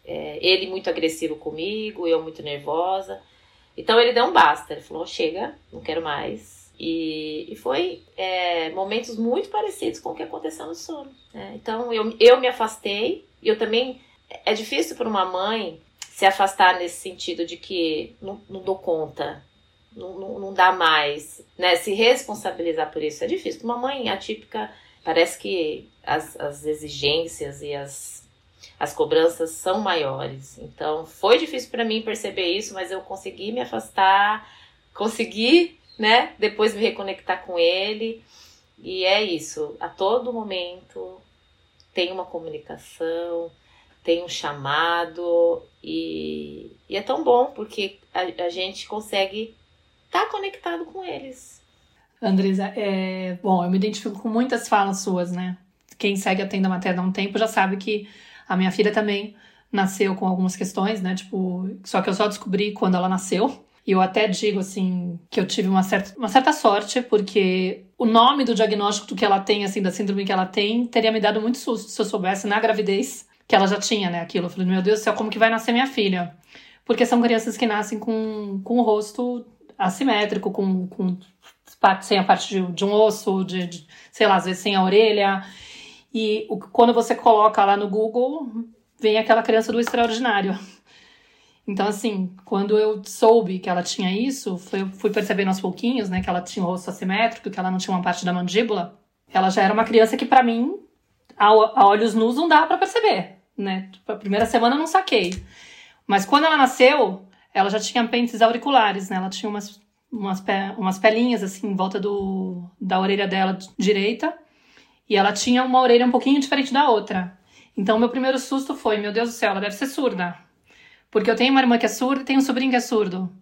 É, ele muito agressivo comigo, eu muito nervosa. Então ele deu um basta. Ele falou: chega, não quero mais e, e foi é, momentos muito parecidos com o que aconteceu no sono. Né? Então eu, eu me afastei, e eu também. É difícil para uma mãe se afastar nesse sentido de que não, não dou conta, não, não, não, dá mais, né? Se responsabilizar por isso é difícil. Uma mãe atípica, parece que as, as exigências e as, as cobranças são maiores. Então foi difícil para mim perceber isso, mas eu consegui me afastar, consegui né? Depois me reconectar com ele. E é isso, a todo momento tem uma comunicação, tem um chamado e, e é tão bom porque a, a gente consegue tá conectado com eles. Andresa, é, bom, eu me identifico com muitas falas suas, né? Quem segue a tenda materna há um tempo já sabe que a minha filha também nasceu com algumas questões, né? Tipo, só que eu só descobri quando ela nasceu. E eu até digo assim que eu tive uma certa, uma certa sorte, porque o nome do diagnóstico do que ela tem, assim, da síndrome que ela tem, teria me dado muito susto se eu soubesse na gravidez que ela já tinha, né, aquilo. Eu falei, meu Deus do céu, como que vai nascer minha filha? Porque são crianças que nascem com, com o rosto assimétrico, com, com sem a parte de, de um osso, de, de, sei lá, às vezes sem a orelha. E o, quando você coloca lá no Google, vem aquela criança do extraordinário. Então, assim, quando eu soube que ela tinha isso, foi, fui percebendo aos pouquinhos, né, que ela tinha o rosto assimétrico, que ela não tinha uma parte da mandíbula. Ela já era uma criança que, para mim, a, a, olhos nus não dá para perceber, né? Tipo, a primeira semana eu não saquei. Mas quando ela nasceu, ela já tinha pentes auriculares, né? Ela tinha umas, umas, pe, umas pelinhas, assim, em volta do, da orelha dela direita. E ela tinha uma orelha um pouquinho diferente da outra. Então, meu primeiro susto foi: meu Deus do céu, ela deve ser surda. Porque eu tenho uma irmã que é surda e tenho um sobrinho que é surdo.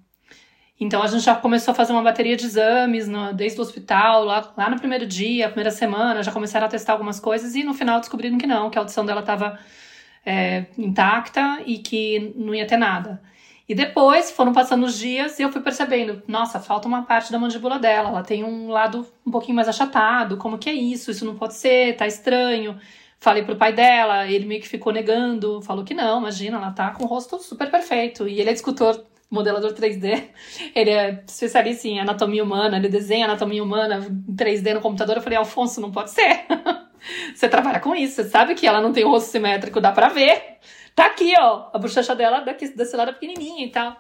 Então a gente já começou a fazer uma bateria de exames no, desde o hospital, lá, lá no primeiro dia, primeira semana, já começaram a testar algumas coisas e no final descobriram que não, que a audição dela estava é, intacta e que não ia ter nada. E depois foram passando os dias e eu fui percebendo, nossa, falta uma parte da mandíbula dela, ela tem um lado um pouquinho mais achatado, como que é isso? Isso não pode ser, tá estranho. Falei pro pai dela, ele meio que ficou negando, falou que não, imagina, ela tá com o rosto super perfeito. E ele é escultor, modelador 3D, [laughs] ele é especialista em anatomia humana, ele desenha anatomia humana em 3D no computador. Eu falei, Alfonso, não pode ser. [laughs] você trabalha com isso, você sabe que ela não tem o rosto simétrico, dá pra ver. Tá aqui, ó, a bochecha dela daqui, desse lado é pequenininha e tal.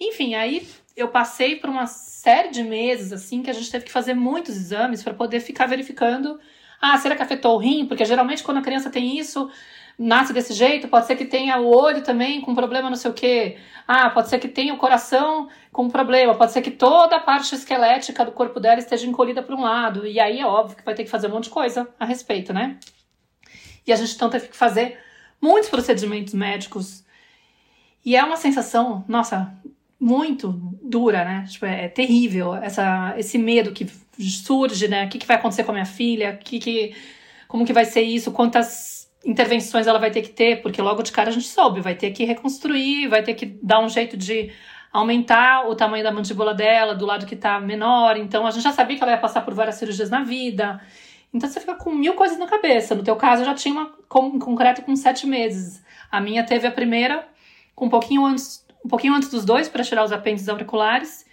Enfim, aí eu passei por uma série de meses, assim, que a gente teve que fazer muitos exames para poder ficar verificando ah, será que afetou o rim? Porque geralmente quando a criança tem isso, nasce desse jeito, pode ser que tenha o olho também com problema não sei o quê. Ah, pode ser que tenha o coração com problema, pode ser que toda a parte esquelética do corpo dela esteja encolhida para um lado. E aí é óbvio que vai ter que fazer um monte de coisa a respeito, né? E a gente então teve que fazer muitos procedimentos médicos. E é uma sensação, nossa, muito dura, né? Tipo, é, é terrível essa, esse medo que surge, né? O que, que vai acontecer com a minha filha? Que, que, como que vai ser isso? Quantas intervenções ela vai ter que ter? Porque logo de cara a gente soube, vai ter que reconstruir, vai ter que dar um jeito de aumentar o tamanho da mandíbula dela, do lado que tá menor. Então a gente já sabia que ela ia passar por várias cirurgias na vida. Então você fica com mil coisas na cabeça. No teu caso, eu já tinha uma com, concreto com sete meses. A minha teve a primeira com um pouquinho antes um pouquinho antes dos dois para tirar os apêndices auriculares.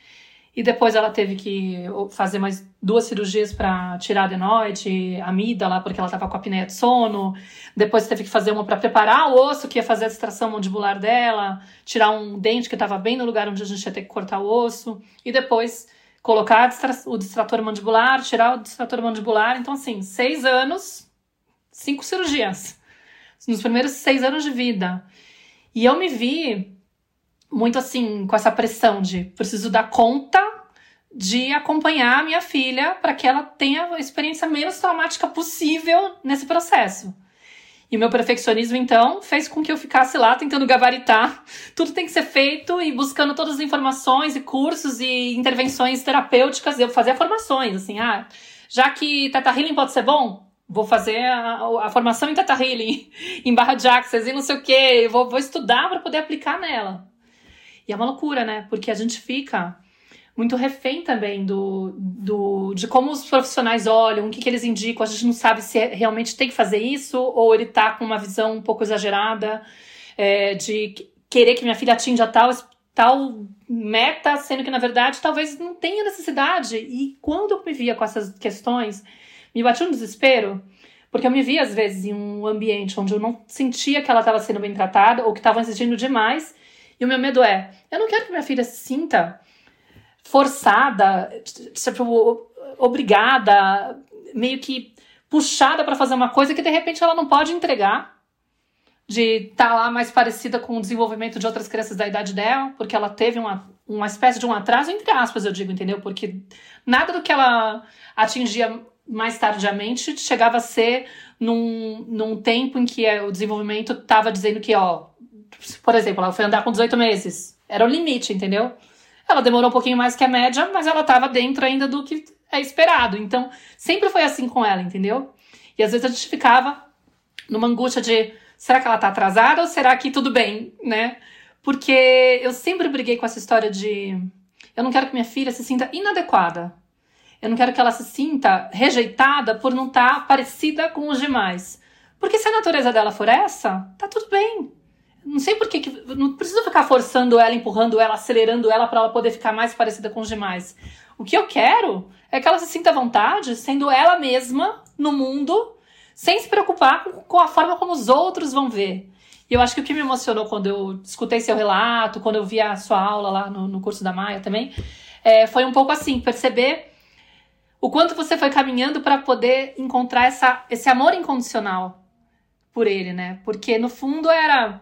E depois ela teve que fazer mais duas cirurgias para tirar adenoide, amígdala, porque ela estava com a apneia de sono. Depois teve que fazer uma para preparar o osso que ia fazer a extração mandibular dela, tirar um dente que estava bem no lugar onde a gente ia ter que cortar o osso. E depois colocar o distrator mandibular, tirar o distrator mandibular. Então, assim, seis anos, cinco cirurgias. Nos primeiros seis anos de vida. E eu me vi muito assim, com essa pressão de preciso dar conta de acompanhar a minha filha para que ela tenha a experiência menos traumática possível nesse processo. E o meu perfeccionismo, então, fez com que eu ficasse lá tentando gabaritar. Tudo tem que ser feito e buscando todas as informações e cursos e intervenções terapêuticas. Eu fazia formações, assim, ah, já que Teta Healing pode ser bom, vou fazer a, a formação em Teta Healing, [laughs] em Barra de Access e não sei o quê. vou, vou estudar para poder aplicar nela. E é uma loucura, né? Porque a gente fica muito refém também do, do, de como os profissionais olham, o que, que eles indicam. A gente não sabe se é, realmente tem que fazer isso ou ele tá com uma visão um pouco exagerada é, de querer que minha filha atinja tal, tal meta, sendo que na verdade talvez não tenha necessidade. E quando eu me via com essas questões, me batia um desespero. Porque eu me via, às vezes, em um ambiente onde eu não sentia que ela estava sendo bem tratada ou que estavam exigindo demais. E o meu medo é: eu não quero que minha filha se sinta forçada, tipo, obrigada, meio que puxada para fazer uma coisa que de repente ela não pode entregar. De estar tá lá mais parecida com o desenvolvimento de outras crianças da idade dela, porque ela teve uma, uma espécie de um atraso, entre aspas, eu digo, entendeu? Porque nada do que ela atingia mais tardiamente chegava a ser num, num tempo em que o desenvolvimento estava dizendo que, ó, por exemplo, ela foi andar com 18 meses. Era o limite, entendeu? Ela demorou um pouquinho mais que a média, mas ela estava dentro ainda do que é esperado. Então, sempre foi assim com ela, entendeu? E às vezes a gente ficava numa angústia de será que ela tá atrasada ou será que tudo bem, né? Porque eu sempre briguei com essa história de eu não quero que minha filha se sinta inadequada. Eu não quero que ela se sinta rejeitada por não estar tá parecida com os demais. Porque se a natureza dela for essa, tá tudo bem. Não sei por que. Não preciso ficar forçando ela, empurrando ela, acelerando ela para ela poder ficar mais parecida com os demais. O que eu quero é que ela se sinta à vontade sendo ela mesma no mundo, sem se preocupar com a forma como os outros vão ver. E eu acho que o que me emocionou quando eu escutei seu relato, quando eu vi a sua aula lá no, no curso da Maia também, é, foi um pouco assim, perceber o quanto você foi caminhando para poder encontrar essa, esse amor incondicional por ele, né? Porque no fundo era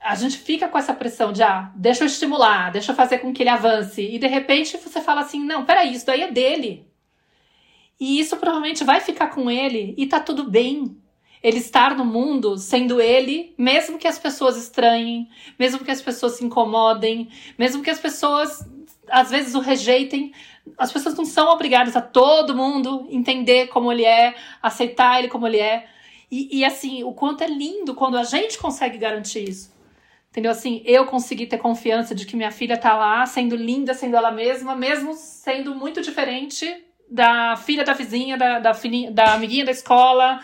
a gente fica com essa pressão de, ah, deixa eu estimular, deixa eu fazer com que ele avance. E de repente você fala assim: não, peraí, isso daí é dele. E isso provavelmente vai ficar com ele e tá tudo bem. Ele estar no mundo sendo ele, mesmo que as pessoas estranhem, mesmo que as pessoas se incomodem, mesmo que as pessoas às vezes o rejeitem. As pessoas não são obrigadas a todo mundo entender como ele é, aceitar ele como ele é. E, e assim, o quanto é lindo quando a gente consegue garantir isso. Entendeu? Assim, eu consegui ter confiança de que minha filha tá lá, sendo linda, sendo ela mesma, mesmo sendo muito diferente da filha da vizinha, da, da, filhinha, da amiguinha da escola,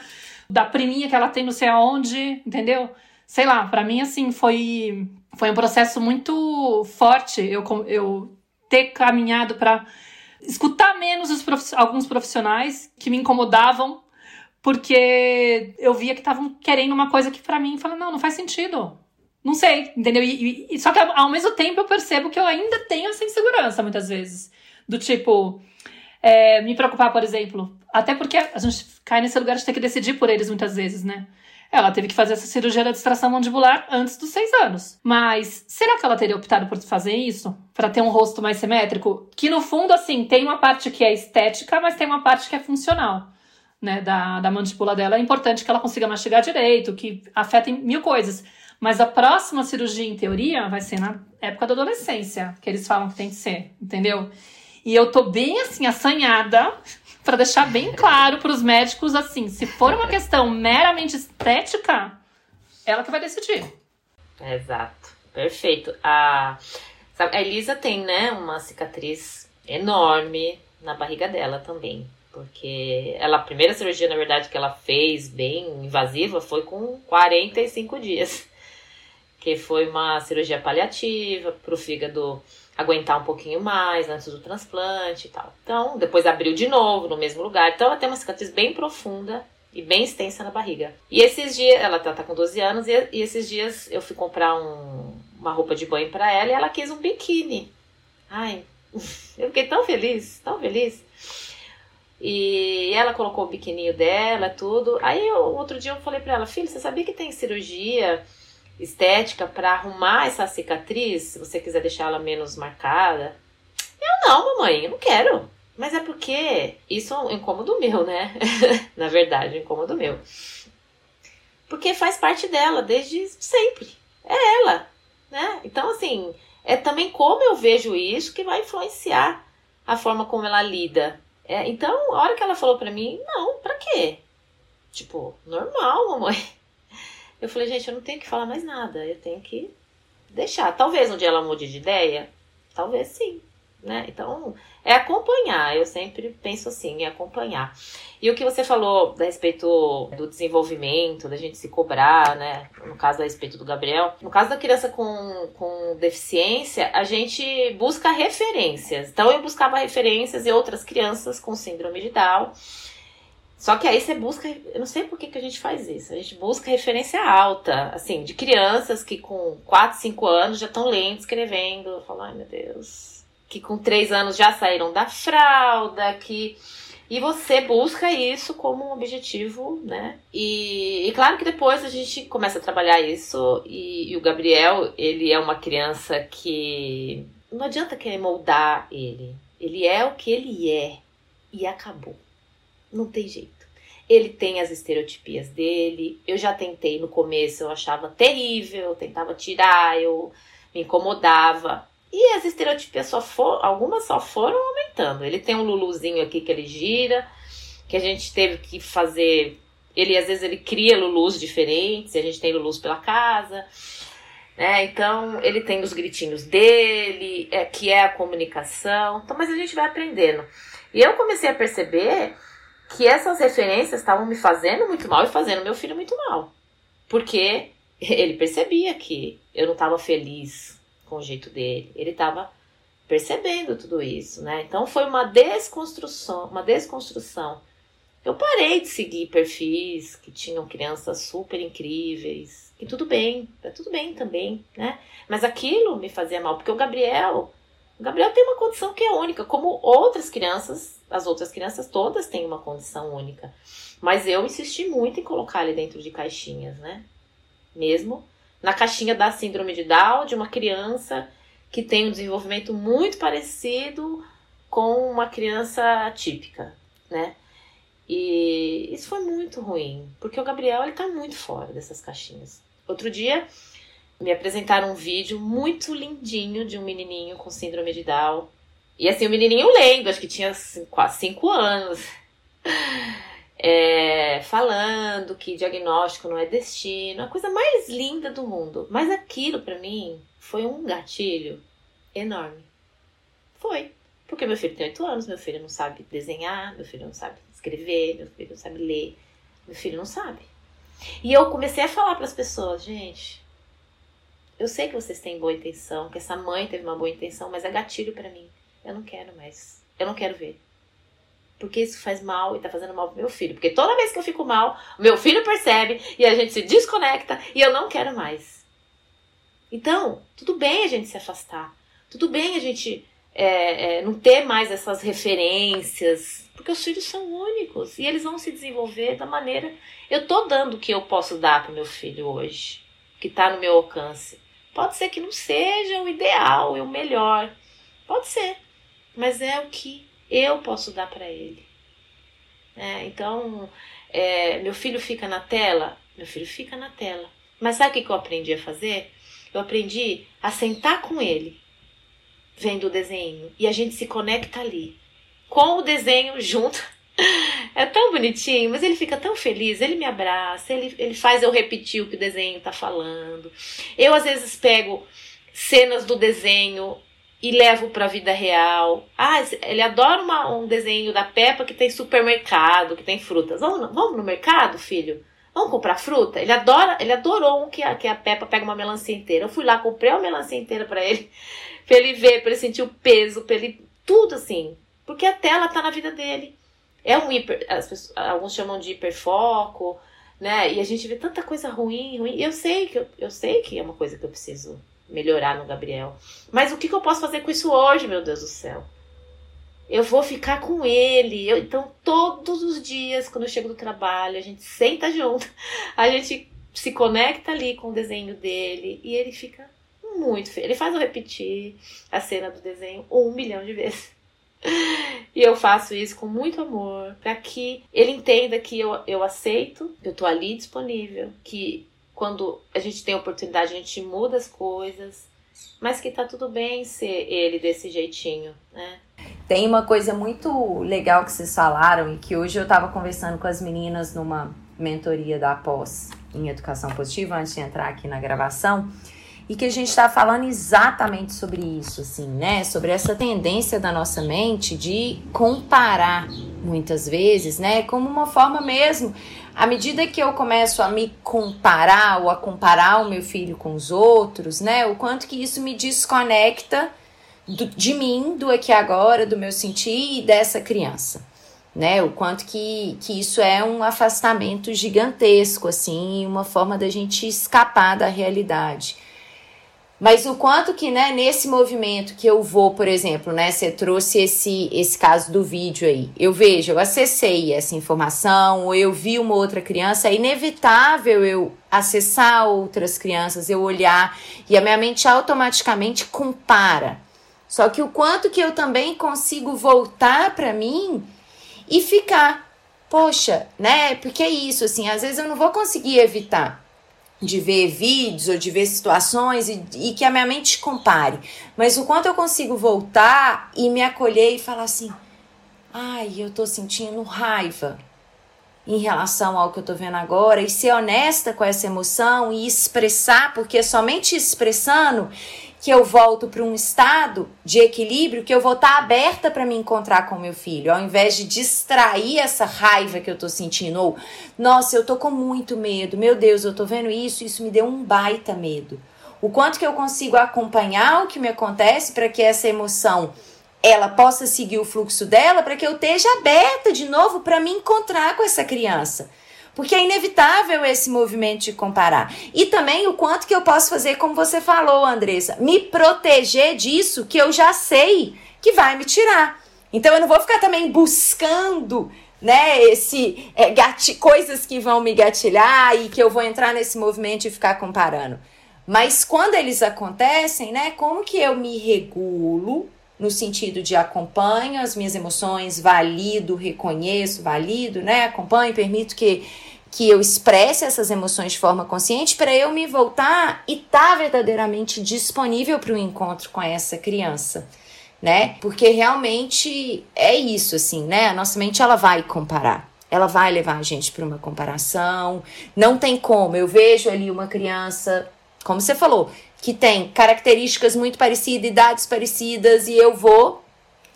da priminha que ela tem não sei aonde, entendeu? Sei lá, para mim, assim, foi, foi um processo muito forte eu, eu ter caminhado para escutar menos os prof, alguns profissionais que me incomodavam, porque eu via que estavam querendo uma coisa que para mim, falei, não, não faz sentido não sei, entendeu? E, e, só que ao mesmo tempo eu percebo que eu ainda tenho essa insegurança muitas vezes. Do tipo, é, me preocupar, por exemplo. Até porque a gente cai nesse lugar de ter que decidir por eles muitas vezes, né? Ela teve que fazer essa cirurgia da distração mandibular antes dos seis anos. Mas será que ela teria optado por fazer isso? para ter um rosto mais simétrico? Que no fundo, assim, tem uma parte que é estética, mas tem uma parte que é funcional. Né, da, da mandíbula dela. É importante que ela consiga mastigar direito, que afeta mil coisas. Mas a próxima cirurgia, em teoria, vai ser na época da adolescência, que eles falam que tem que ser, entendeu? E eu tô bem assim, assanhada, [laughs] para deixar bem claro para os médicos assim: se for uma questão meramente estética, ela que vai decidir. Exato, perfeito. A, a Elisa tem, né, uma cicatriz enorme na barriga dela também. Porque ela, a primeira cirurgia, na verdade, que ela fez bem invasiva foi com 45 dias que foi uma cirurgia paliativa para o fígado aguentar um pouquinho mais antes do transplante e tal. Então, depois abriu de novo no mesmo lugar. Então, ela tem uma cicatriz bem profunda e bem extensa na barriga. E esses dias, ela tá, tá com 12 anos, e, e, esses dias eu fui comprar um, uma roupa de banho para ela e ela quis um biquíni. Ai, [laughs] Eu fiquei tão feliz, tão feliz. E ela colocou o biquininho dela, tudo. Aí eu, outro dia eu falei pra ela, filha, você sabia que tem cirurgia estética para arrumar essa cicatriz, se você quiser deixar ela menos marcada? Eu não, mamãe, eu não quero. Mas é porque isso é um incômodo meu, né? [laughs] Na verdade, um incômodo meu. Porque faz parte dela desde sempre. É ela, né? Então, assim, é também como eu vejo isso que vai influenciar a forma como ela lida. É, então, a hora que ela falou pra mim, não, pra quê? Tipo, normal, mamãe. Eu falei, gente, eu não tenho que falar mais nada, eu tenho que deixar. Talvez um dia ela mude de ideia, talvez sim né? Então, é acompanhar, eu sempre penso assim, é acompanhar. E o que você falou a respeito do desenvolvimento, da gente se cobrar, né? No caso a respeito do Gabriel. No caso da criança com, com deficiência, a gente busca referências. Então eu buscava referências em outras crianças com síndrome de Down. Só que aí você busca, eu não sei por que, que a gente faz isso. A gente busca referência alta, assim, de crianças que com 4, 5 anos já estão lendo, escrevendo. Falo, ai meu Deus, que com três anos já saíram da fralda, que e você busca isso como um objetivo, né? E, e, claro que depois a gente começa a trabalhar isso e, e, o Gabriel, ele é uma criança que não adianta querer moldar ele. Ele é o que ele é e acabou. Não tem jeito. Ele tem as estereotipias dele. Eu já tentei no começo, eu achava terrível, eu tentava tirar, eu me incomodava. E as estereotipias só foram, algumas só foram aumentando. Ele tem um Luluzinho aqui que ele gira, que a gente teve que fazer. Ele às vezes ele cria Lulus diferentes, a gente tem Lulus pela casa. Né? Então ele tem os gritinhos dele, é, que é a comunicação. Então, mas a gente vai aprendendo. E eu comecei a perceber que essas referências estavam me fazendo muito mal e fazendo meu filho muito mal. Porque ele percebia que eu não estava feliz com o jeito dele. Ele estava percebendo tudo isso, né? Então foi uma desconstrução, uma desconstrução. Eu parei de seguir perfis que tinham crianças super incríveis, que tudo bem, tá tudo bem também, né? Mas aquilo me fazia mal, porque o Gabriel, o Gabriel tem uma condição que é única, como outras crianças, as outras crianças todas têm uma condição única. Mas eu insisti muito em colocar ele dentro de caixinhas, né? Mesmo na caixinha da síndrome de Down de uma criança que tem um desenvolvimento muito parecido com uma criança típica, né? E isso foi muito ruim, porque o Gabriel ele tá muito fora dessas caixinhas. Outro dia me apresentaram um vídeo muito lindinho de um menininho com síndrome de Down. E assim, o menininho lendo, acho que tinha quase 5 anos é, falando que diagnóstico não é destino, a coisa mais linda do mundo. Mas aquilo para mim foi um gatilho enorme. Foi. Porque meu filho tem 8 anos, meu filho não sabe desenhar, meu filho não sabe escrever, meu filho não sabe ler, meu filho não sabe. E eu comecei a falar para as pessoas, gente, eu sei que vocês têm boa intenção, que essa mãe teve uma boa intenção, mas é gatilho para mim. Eu não quero mais. Eu não quero ver porque isso faz mal e tá fazendo mal pro meu filho. Porque toda vez que eu fico mal, meu filho percebe e a gente se desconecta e eu não quero mais. Então, tudo bem a gente se afastar. Tudo bem a gente é, é, não ter mais essas referências. Porque os filhos são únicos e eles vão se desenvolver da maneira. Eu tô dando o que eu posso dar pro meu filho hoje, que tá no meu alcance. Pode ser que não seja o ideal e o melhor. Pode ser. Mas é o que eu posso dar para ele. É, então, é, meu filho fica na tela? Meu filho fica na tela. Mas sabe o que eu aprendi a fazer? Eu aprendi a sentar com ele, vendo o desenho, e a gente se conecta ali, com o desenho junto. É tão bonitinho, mas ele fica tão feliz, ele me abraça, ele, ele faz eu repetir o que o desenho tá falando. Eu, às vezes, pego cenas do desenho e levo para a vida real. Ah, ele adora uma, um desenho da Peppa que tem supermercado, que tem frutas. Vamos, vamos no mercado, filho? Vamos comprar fruta? Ele adora, ele adorou um que a, que a Peppa pega uma melancia inteira. Eu fui lá, comprei uma melancia inteira para ele, [laughs] para ele ver, para ele sentir o peso, para ele tudo assim, porque a tela tá na vida dele. É um hiper, pessoas, alguns chamam de hiperfoco, né? E a gente vê tanta coisa ruim, ruim. Eu sei que eu, eu sei que é uma coisa que eu preciso melhorar no Gabriel. Mas o que, que eu posso fazer com isso hoje, meu Deus do céu? Eu vou ficar com ele. Eu, então, todos os dias, quando eu chego do trabalho, a gente senta junto, [laughs] a gente se conecta ali com o desenho dele e ele fica muito feliz. Ele faz eu repetir a cena do desenho um milhão de vezes. E eu faço isso com muito amor, para que ele entenda que eu, eu aceito, que eu tô ali disponível, que quando a gente tem oportunidade a gente muda as coisas, mas que tá tudo bem ser ele desse jeitinho, né? Tem uma coisa muito legal que vocês falaram e que hoje eu estava conversando com as meninas numa mentoria da pós em educação positiva antes de entrar aqui na gravação e que a gente está falando exatamente sobre isso, assim, né? Sobre essa tendência da nossa mente de comparar muitas vezes, né? Como uma forma mesmo. À medida que eu começo a me comparar ou a comparar o meu filho com os outros, né? O quanto que isso me desconecta do, de mim, do aqui agora, do meu sentir e dessa criança. Né, o quanto que, que isso é um afastamento gigantesco, assim, uma forma da gente escapar da realidade. Mas o quanto que, né, nesse movimento que eu vou, por exemplo, né, você trouxe esse, esse caso do vídeo aí. Eu vejo, eu acessei essa informação, ou eu vi uma outra criança, é inevitável eu acessar outras crianças, eu olhar e a minha mente automaticamente compara. Só que o quanto que eu também consigo voltar para mim e ficar, poxa, né? Porque é isso, assim, às vezes eu não vou conseguir evitar de ver vídeos ou de ver situações e, e, que a minha mente compare. Mas o quanto eu consigo voltar e me acolher e falar assim: ai, eu tô sentindo raiva em relação ao que eu tô vendo agora e ser honesta com essa emoção e expressar, porque somente expressando que eu volto para um estado de equilíbrio, que eu vou estar tá aberta para me encontrar com meu filho, ao invés de distrair essa raiva que eu tô sentindo, ou nossa, eu tô com muito medo, meu Deus, eu tô vendo isso, isso me deu um baita medo. O quanto que eu consigo acompanhar o que me acontece para que essa emoção ela possa seguir o fluxo dela, para que eu esteja aberta de novo para me encontrar com essa criança. Porque é inevitável esse movimento de comparar. E também o quanto que eu posso fazer, como você falou, Andressa, me proteger disso que eu já sei que vai me tirar. Então eu não vou ficar também buscando né, esse é, gati coisas que vão me gatilhar e que eu vou entrar nesse movimento e ficar comparando. Mas quando eles acontecem, né, como que eu me regulo no sentido de acompanho as minhas emoções, valido, reconheço, valido, né, acompanho, permito que que eu expresse essas emoções de forma consciente para eu me voltar e estar tá verdadeiramente disponível para o encontro com essa criança, né? Porque realmente é isso assim, né? A nossa mente ela vai comparar. Ela vai levar a gente para uma comparação. Não tem como. Eu vejo ali uma criança, como você falou, que tem características muito parecidas, idades parecidas e eu vou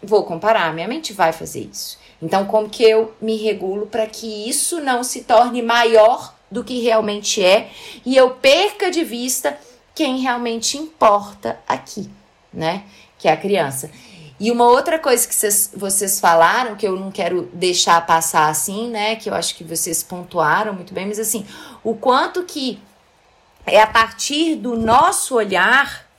vou comparar. Minha mente vai fazer isso. Então, como que eu me regulo para que isso não se torne maior do que realmente é e eu perca de vista quem realmente importa aqui, né? Que é a criança. E uma outra coisa que cês, vocês falaram, que eu não quero deixar passar assim, né? Que eu acho que vocês pontuaram muito bem, mas assim, o quanto que é a partir do nosso olhar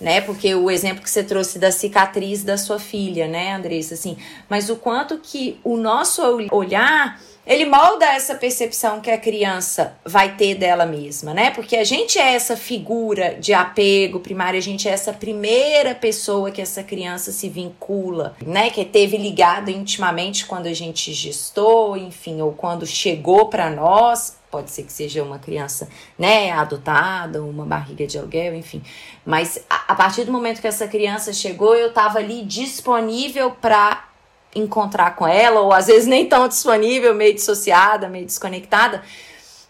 né? Porque o exemplo que você trouxe da cicatriz da sua filha, né, Andressa, assim, mas o quanto que o nosso olhar ele molda essa percepção que a criança vai ter dela mesma, né? Porque a gente é essa figura de apego primário, a gente é essa primeira pessoa que essa criança se vincula, né? Que teve ligado intimamente quando a gente gestou, enfim, ou quando chegou para nós pode ser que seja uma criança, né, adotada, uma barriga de aluguel, enfim. Mas a, a partir do momento que essa criança chegou, eu estava ali disponível para encontrar com ela, ou às vezes nem tão disponível, meio dissociada, meio desconectada.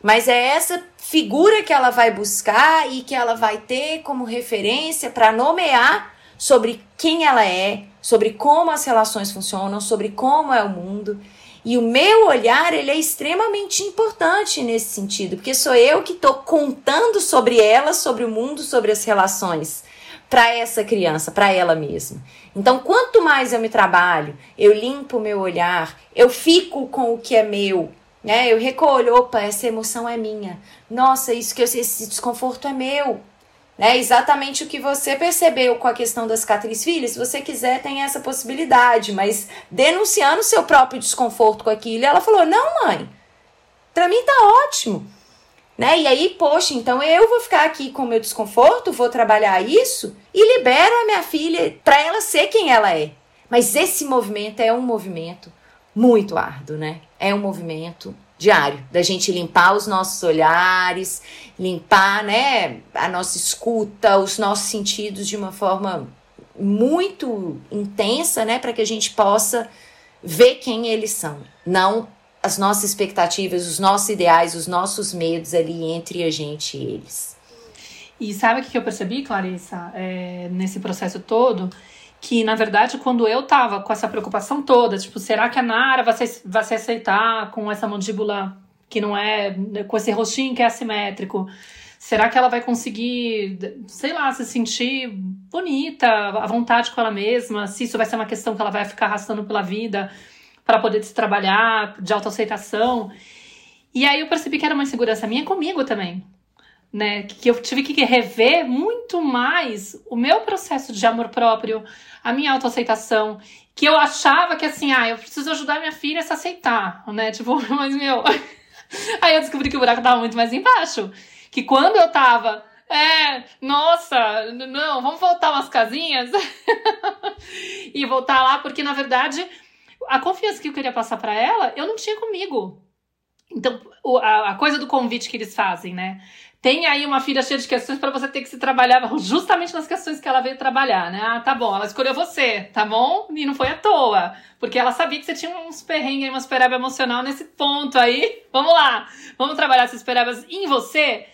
Mas é essa figura que ela vai buscar e que ela vai ter como referência para nomear sobre quem ela é, sobre como as relações funcionam, sobre como é o mundo. E o meu olhar, ele é extremamente importante nesse sentido, porque sou eu que estou contando sobre ela, sobre o mundo, sobre as relações para essa criança, para ela mesma. Então, quanto mais eu me trabalho, eu limpo o meu olhar, eu fico com o que é meu, né? Eu recolho, opa, essa emoção é minha. Nossa, isso que eu esse desconforto é meu. né? Exatamente o que você percebeu com a questão das cicatriz filhas. Se você quiser, tem essa possibilidade, mas denunciando seu próprio desconforto com aquilo, ela falou: "Não, mãe. Para mim tá ótimo". Né? E aí, poxa, então eu vou ficar aqui com o meu desconforto, vou trabalhar isso e libero a minha filha para ela ser quem ela é. Mas esse movimento é um movimento muito árduo, né? É um movimento diário, da gente limpar os nossos olhares, limpar, né, a nossa escuta, os nossos sentidos de uma forma muito intensa, né, para que a gente possa ver quem eles são, não as nossas expectativas, os nossos ideais, os nossos medos ali entre a gente e eles. E sabe o que eu percebi, Clarissa, é, nesse processo todo? que, na verdade, quando eu tava com essa preocupação toda, tipo, será que a Nara vai se, vai se aceitar com essa mandíbula que não é, com esse rostinho que é assimétrico? Será que ela vai conseguir, sei lá, se sentir bonita, à vontade com ela mesma? Se isso vai ser uma questão que ela vai ficar arrastando pela vida para poder se trabalhar, de autoaceitação? E aí eu percebi que era uma insegurança minha comigo também né? Que eu tive que rever muito mais o meu processo de amor próprio, a minha autoaceitação, que eu achava que assim, ah, eu preciso ajudar minha filha a se aceitar, né? Tipo, [laughs] mas meu. [laughs] Aí eu descobri que o buraco tava muito mais embaixo. Que quando eu tava, é, nossa, não, vamos voltar umas casinhas [laughs] e voltar lá, porque na verdade a confiança que eu queria passar para ela, eu não tinha comigo. Então, a, coisa do convite que eles fazem, né? tem aí uma filha cheia de questões para você ter que se trabalhar justamente nas questões que ela veio trabalhar, né? Ah, tá bom, ela escolheu você, tá bom? E não foi à toa, porque ela sabia que você tinha uns perrengues, uma esperaba emocional nesse ponto aí. Vamos lá, vamos trabalhar essas esperabas em você.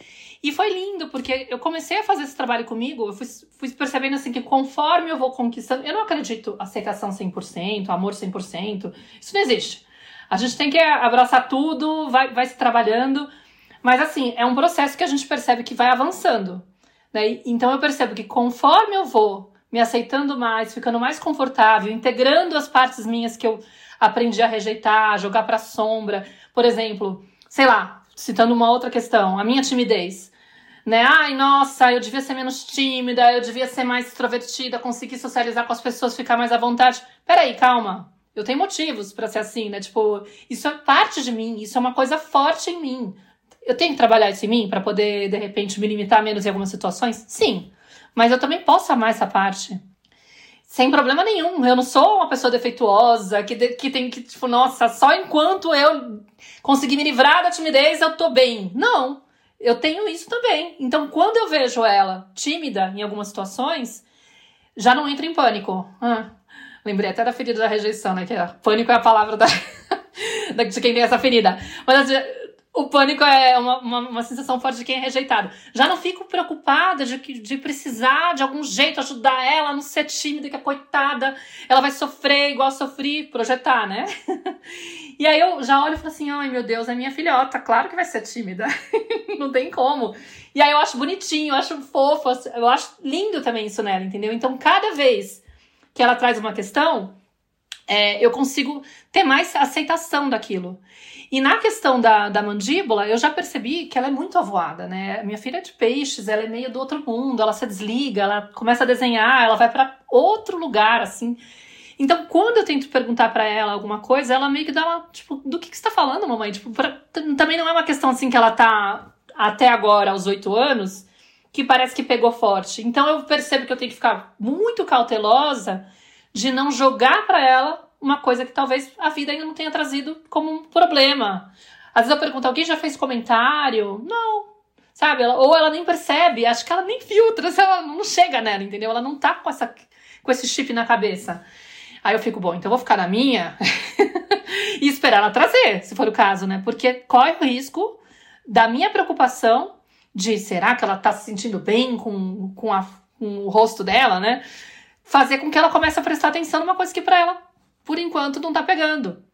E foi lindo, porque eu comecei a fazer esse trabalho comigo, eu fui, fui percebendo assim que conforme eu vou conquistando, eu não acredito aceitação 100%, amor 100%, isso não existe. A gente tem que abraçar tudo, vai, vai se trabalhando, mas assim, é um processo que a gente percebe que vai avançando. Né? Então eu percebo que conforme eu vou me aceitando mais, ficando mais confortável, integrando as partes minhas que eu aprendi a rejeitar, jogar para sombra, por exemplo, sei lá, citando uma outra questão, a minha timidez. Né? Ai, nossa, eu devia ser menos tímida, eu devia ser mais extrovertida, conseguir socializar com as pessoas, ficar mais à vontade. Peraí, calma. Eu tenho motivos para ser assim, né? Tipo, isso é parte de mim, isso é uma coisa forte em mim. Eu tenho que trabalhar isso em mim para poder, de repente, me limitar menos em algumas situações? Sim. Mas eu também posso amar essa parte. Sem problema nenhum. Eu não sou uma pessoa defeituosa que, de, que tem que, tipo, nossa, só enquanto eu conseguir me livrar da timidez eu tô bem. Não. Eu tenho isso também. Então, quando eu vejo ela tímida em algumas situações, já não entro em pânico. Ah, lembrei até da ferida da rejeição, né? Que é, pânico é a palavra da, [laughs] de quem tem essa ferida. Mas o pânico é uma, uma, uma, sensação forte de quem é rejeitado. Já não fico preocupada de, de precisar de algum jeito ajudar ela a não ser tímida, que a coitada, ela vai sofrer igual sofri, projetar, né? [laughs] e aí eu já olho e falo assim: ai meu Deus, é minha filhota, claro que vai ser tímida. [laughs] não tem como. E aí eu acho bonitinho, eu acho fofo, eu acho lindo também isso nela, entendeu? Então cada vez que ela traz uma questão, é, eu consigo ter mais aceitação daquilo. E na questão da, da mandíbula, eu já percebi que ela é muito avoada, né? Minha filha é de peixes, ela é meio do outro mundo, ela se desliga, ela começa a desenhar, ela vai para outro lugar, assim. Então, quando eu tento perguntar para ela alguma coisa, ela meio que dá uma, tipo, do que, que você tá falando, mamãe? Tipo, pra, também não é uma questão assim que ela tá até agora, aos oito anos, que parece que pegou forte. Então, eu percebo que eu tenho que ficar muito cautelosa de não jogar para ela uma coisa que talvez a vida ainda não tenha trazido como um problema. Às vezes eu pergunto, alguém já fez comentário? Não. Sabe? Ou ela nem percebe, acho que ela nem filtra, [laughs] ela não chega nela, entendeu? Ela não tá com, essa, com esse chip na cabeça. Aí eu fico, bom, então eu vou ficar na minha [laughs] e esperar ela trazer, se for o caso, né? Porque corre o risco da minha preocupação de será que ela tá se sentindo bem com, com, a, com o rosto dela, né? Fazer com que ela comece a prestar atenção numa coisa que para ela por enquanto não tá pegando.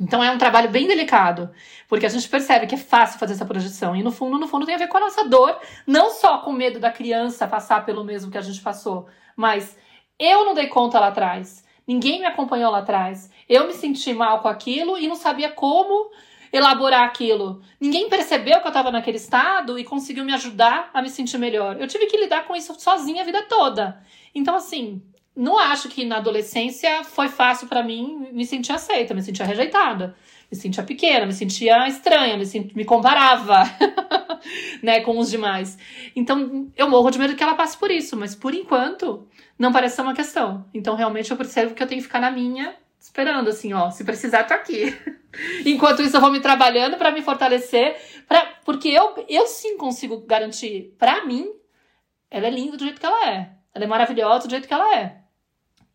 Então é um trabalho bem delicado, porque a gente percebe que é fácil fazer essa projeção. E no fundo, no fundo tem a ver com a nossa dor, não só com medo da criança passar pelo mesmo que a gente passou, mas eu não dei conta lá atrás, ninguém me acompanhou lá atrás, eu me senti mal com aquilo e não sabia como elaborar aquilo. Ninguém percebeu que eu estava naquele estado e conseguiu me ajudar a me sentir melhor. Eu tive que lidar com isso sozinha a vida toda. Então, assim, não acho que na adolescência foi fácil para mim me sentir aceita, me sentia rejeitada, me sentia pequena, me sentia estranha, me, sent... me comparava, [laughs] né, com os demais. Então, eu morro de medo que ela passe por isso, mas por enquanto não parece ser uma questão. Então, realmente eu percebo que eu tenho que ficar na minha, esperando assim, ó, se precisar, tô aqui. [laughs] Enquanto isso, eu vou me trabalhando para me fortalecer, pra... porque eu, eu sim consigo garantir, para mim, ela é linda do jeito que ela é. Ela é maravilhosa do jeito que ela é.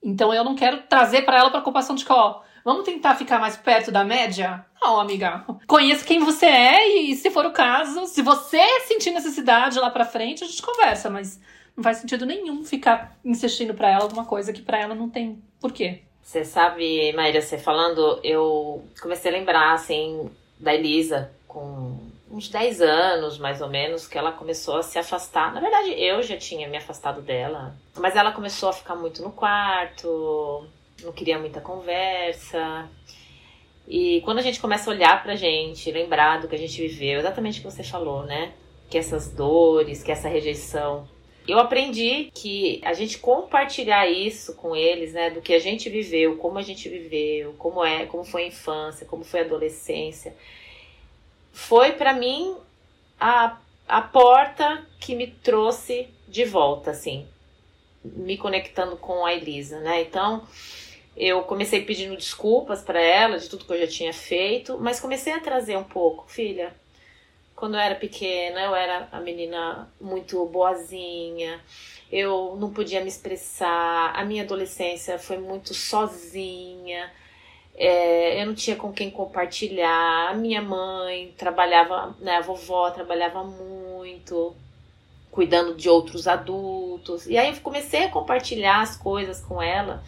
Então eu não quero trazer para ela preocupação de que, ó, vamos tentar ficar mais perto da média? Não, amiga. Conheça quem você é e, se for o caso, se você sentir necessidade lá pra frente, a gente conversa, mas não faz sentido nenhum ficar insistindo para ela alguma coisa que para ela não tem porquê. Você sabe, Maíra, você falando, eu comecei a lembrar, assim, da Elisa com uns 10 anos, mais ou menos, que ela começou a se afastar. Na verdade, eu já tinha me afastado dela, mas ela começou a ficar muito no quarto, não queria muita conversa. E quando a gente começa a olhar pra gente, lembrar do que a gente viveu, exatamente o que você falou, né? Que essas dores, que essa rejeição. Eu aprendi que a gente compartilhar isso com eles, né, do que a gente viveu, como a gente viveu, como é, como foi a infância, como foi a adolescência, foi para mim a, a porta que me trouxe de volta, assim, me conectando com a Elisa, né? Então, eu comecei pedindo desculpas para ela de tudo que eu já tinha feito, mas comecei a trazer um pouco, filha. Quando eu era pequena, eu era a menina muito boazinha, eu não podia me expressar, a minha adolescência foi muito sozinha, é, eu não tinha com quem compartilhar. A minha mãe trabalhava, né, a vovó trabalhava muito, cuidando de outros adultos. E aí eu comecei a compartilhar as coisas com ela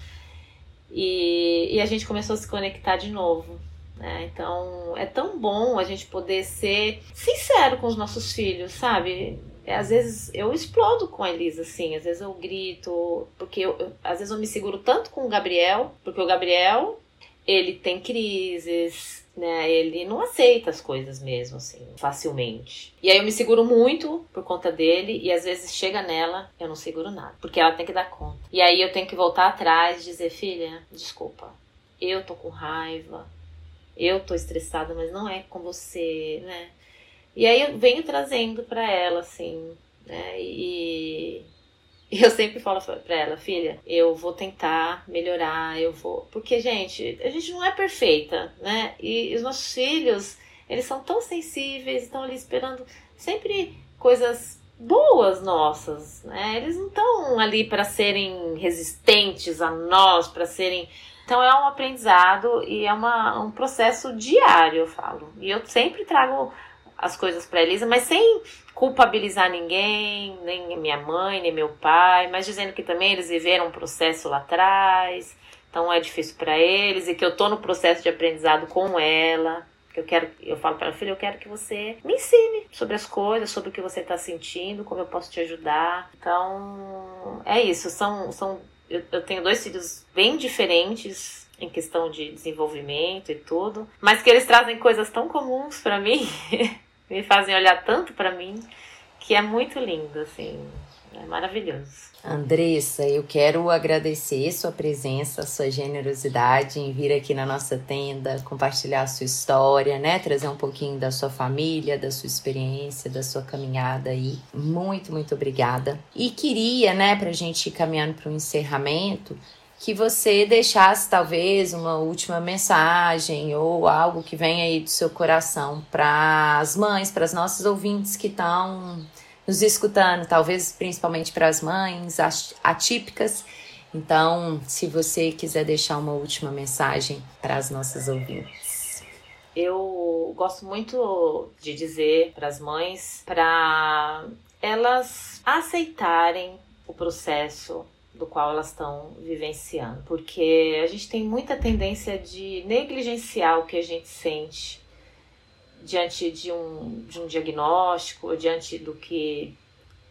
e, e a gente começou a se conectar de novo. Né? Então é tão bom a gente poder ser sincero com os nossos filhos, sabe? É, às vezes eu explodo com a Elisa, assim, às vezes eu grito, porque eu, eu, às vezes eu me seguro tanto com o Gabriel, porque o Gabriel ele tem crises, né? Ele não aceita as coisas mesmo, assim, facilmente. E aí eu me seguro muito por conta dele e às vezes chega nela, eu não seguro nada, porque ela tem que dar conta. E aí eu tenho que voltar atrás e dizer, filha, desculpa, eu tô com raiva, eu tô estressada, mas não é com você, né? E aí eu venho trazendo para ela, assim, né? E eu sempre falo pra ela, filha, eu vou tentar melhorar, eu vou. Porque, gente, a gente não é perfeita, né? E os nossos filhos, eles são tão sensíveis, estão ali esperando sempre coisas boas nossas, né? Eles não estão ali para serem resistentes a nós, para serem. Então é um aprendizado e é uma, um processo diário, eu falo. E eu sempre trago as coisas para Elisa, mas sem culpabilizar ninguém, nem minha mãe, nem meu pai, mas dizendo que também eles viveram um processo lá atrás, então é difícil para eles e que eu tô no processo de aprendizado com ela. Eu quero, eu falo para a filha, eu quero que você me ensine sobre as coisas, sobre o que você está sentindo, como eu posso te ajudar. Então, é isso. São, são eu, eu tenho dois filhos bem diferentes em questão de desenvolvimento e tudo, mas que eles trazem coisas tão comuns para mim [laughs] me fazem olhar tanto para mim, que é muito lindo, assim, é maravilhoso. Andressa, eu quero agradecer sua presença, sua generosidade em vir aqui na nossa tenda, compartilhar a sua história, né? Trazer um pouquinho da sua família, da sua experiência, da sua caminhada aí. Muito, muito obrigada. E queria, né, pra gente ir caminhando para o encerramento, que você deixasse talvez uma última mensagem ou algo que venha aí do seu coração para as mães, para as nossas ouvintes que estão nos escutando, talvez principalmente para as mães atípicas. Então, se você quiser deixar uma última mensagem para as nossas ouvintes. Eu gosto muito de dizer para as mães para elas aceitarem o processo do qual elas estão vivenciando. Porque a gente tem muita tendência de negligenciar o que a gente sente diante de um, de um diagnóstico, diante do que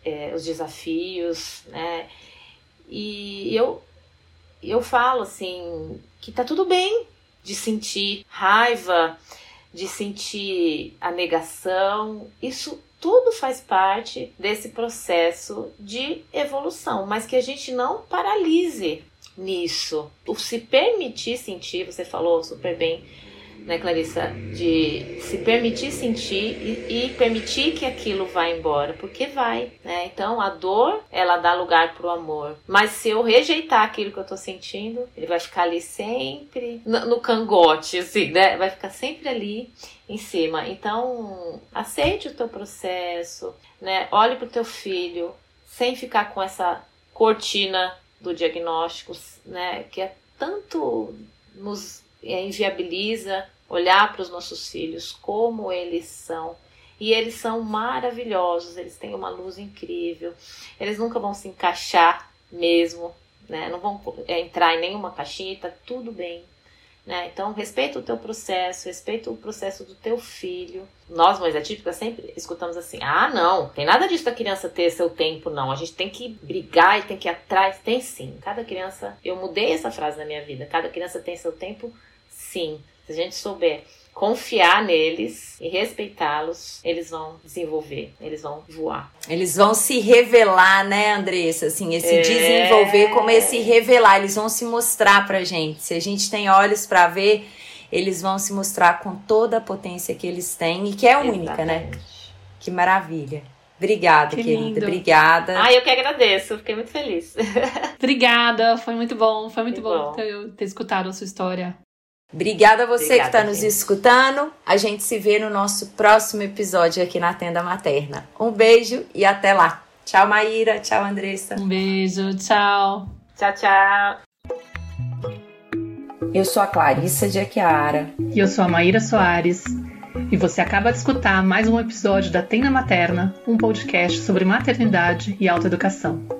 é, os desafios, né? E eu, eu falo assim que tá tudo bem de sentir raiva, de sentir a negação. Isso tudo faz parte desse processo de evolução, mas que a gente não paralise nisso. O se permitir sentir, você falou super bem né, Clarissa, de se permitir sentir e, e, permitir que aquilo vá embora, porque vai, né? Então a dor, ela dá lugar pro amor. Mas se eu rejeitar aquilo que eu tô sentindo, ele vai ficar ali sempre no, no cangote, assim, né? Vai ficar sempre ali em cima. Então, aceite o teu processo, né? Olhe pro teu filho sem ficar com essa cortina do diagnóstico, né? Que é tanto nos é, inviabiliza olhar para os nossos filhos como eles são. E eles são maravilhosos, eles têm uma luz incrível. Eles nunca vão se encaixar mesmo, né? Não vão é, entrar em nenhuma caixinha, tá tudo bem. Né? Então, respeita o teu processo, respeita o processo do teu filho. Nós, mães atípicas, sempre escutamos assim: ah, não, tem nada disso da criança ter seu tempo, não. A gente tem que brigar e tem que ir atrás. Tem sim. Cada criança, eu mudei essa frase na minha vida: cada criança tem seu tempo, sim. Se a gente souber confiar neles e respeitá-los, eles vão desenvolver, eles vão voar. Eles vão se revelar, né, Andressa? Assim, esse é... desenvolver como esse revelar, eles vão se mostrar pra gente. Se a gente tem olhos para ver, eles vão se mostrar com toda a potência que eles têm e que é única, né? Exatamente. né? Que maravilha. Obrigada, que querida. Lindo. Obrigada. Ah, eu que agradeço. Fiquei muito feliz. Obrigada. Foi muito bom. Foi muito, muito bom, bom ter, ter escutado a sua história. Obrigada a você Obrigada, que está nos escutando. A gente se vê no nosso próximo episódio aqui na Tenda Materna. Um beijo e até lá. Tchau, Maíra. Tchau, Andressa. Um beijo. Tchau. Tchau, tchau. Eu sou a Clarissa de Aquiara. E eu sou a Maíra Soares. E você acaba de escutar mais um episódio da Tenda Materna, um podcast sobre maternidade e autoeducação.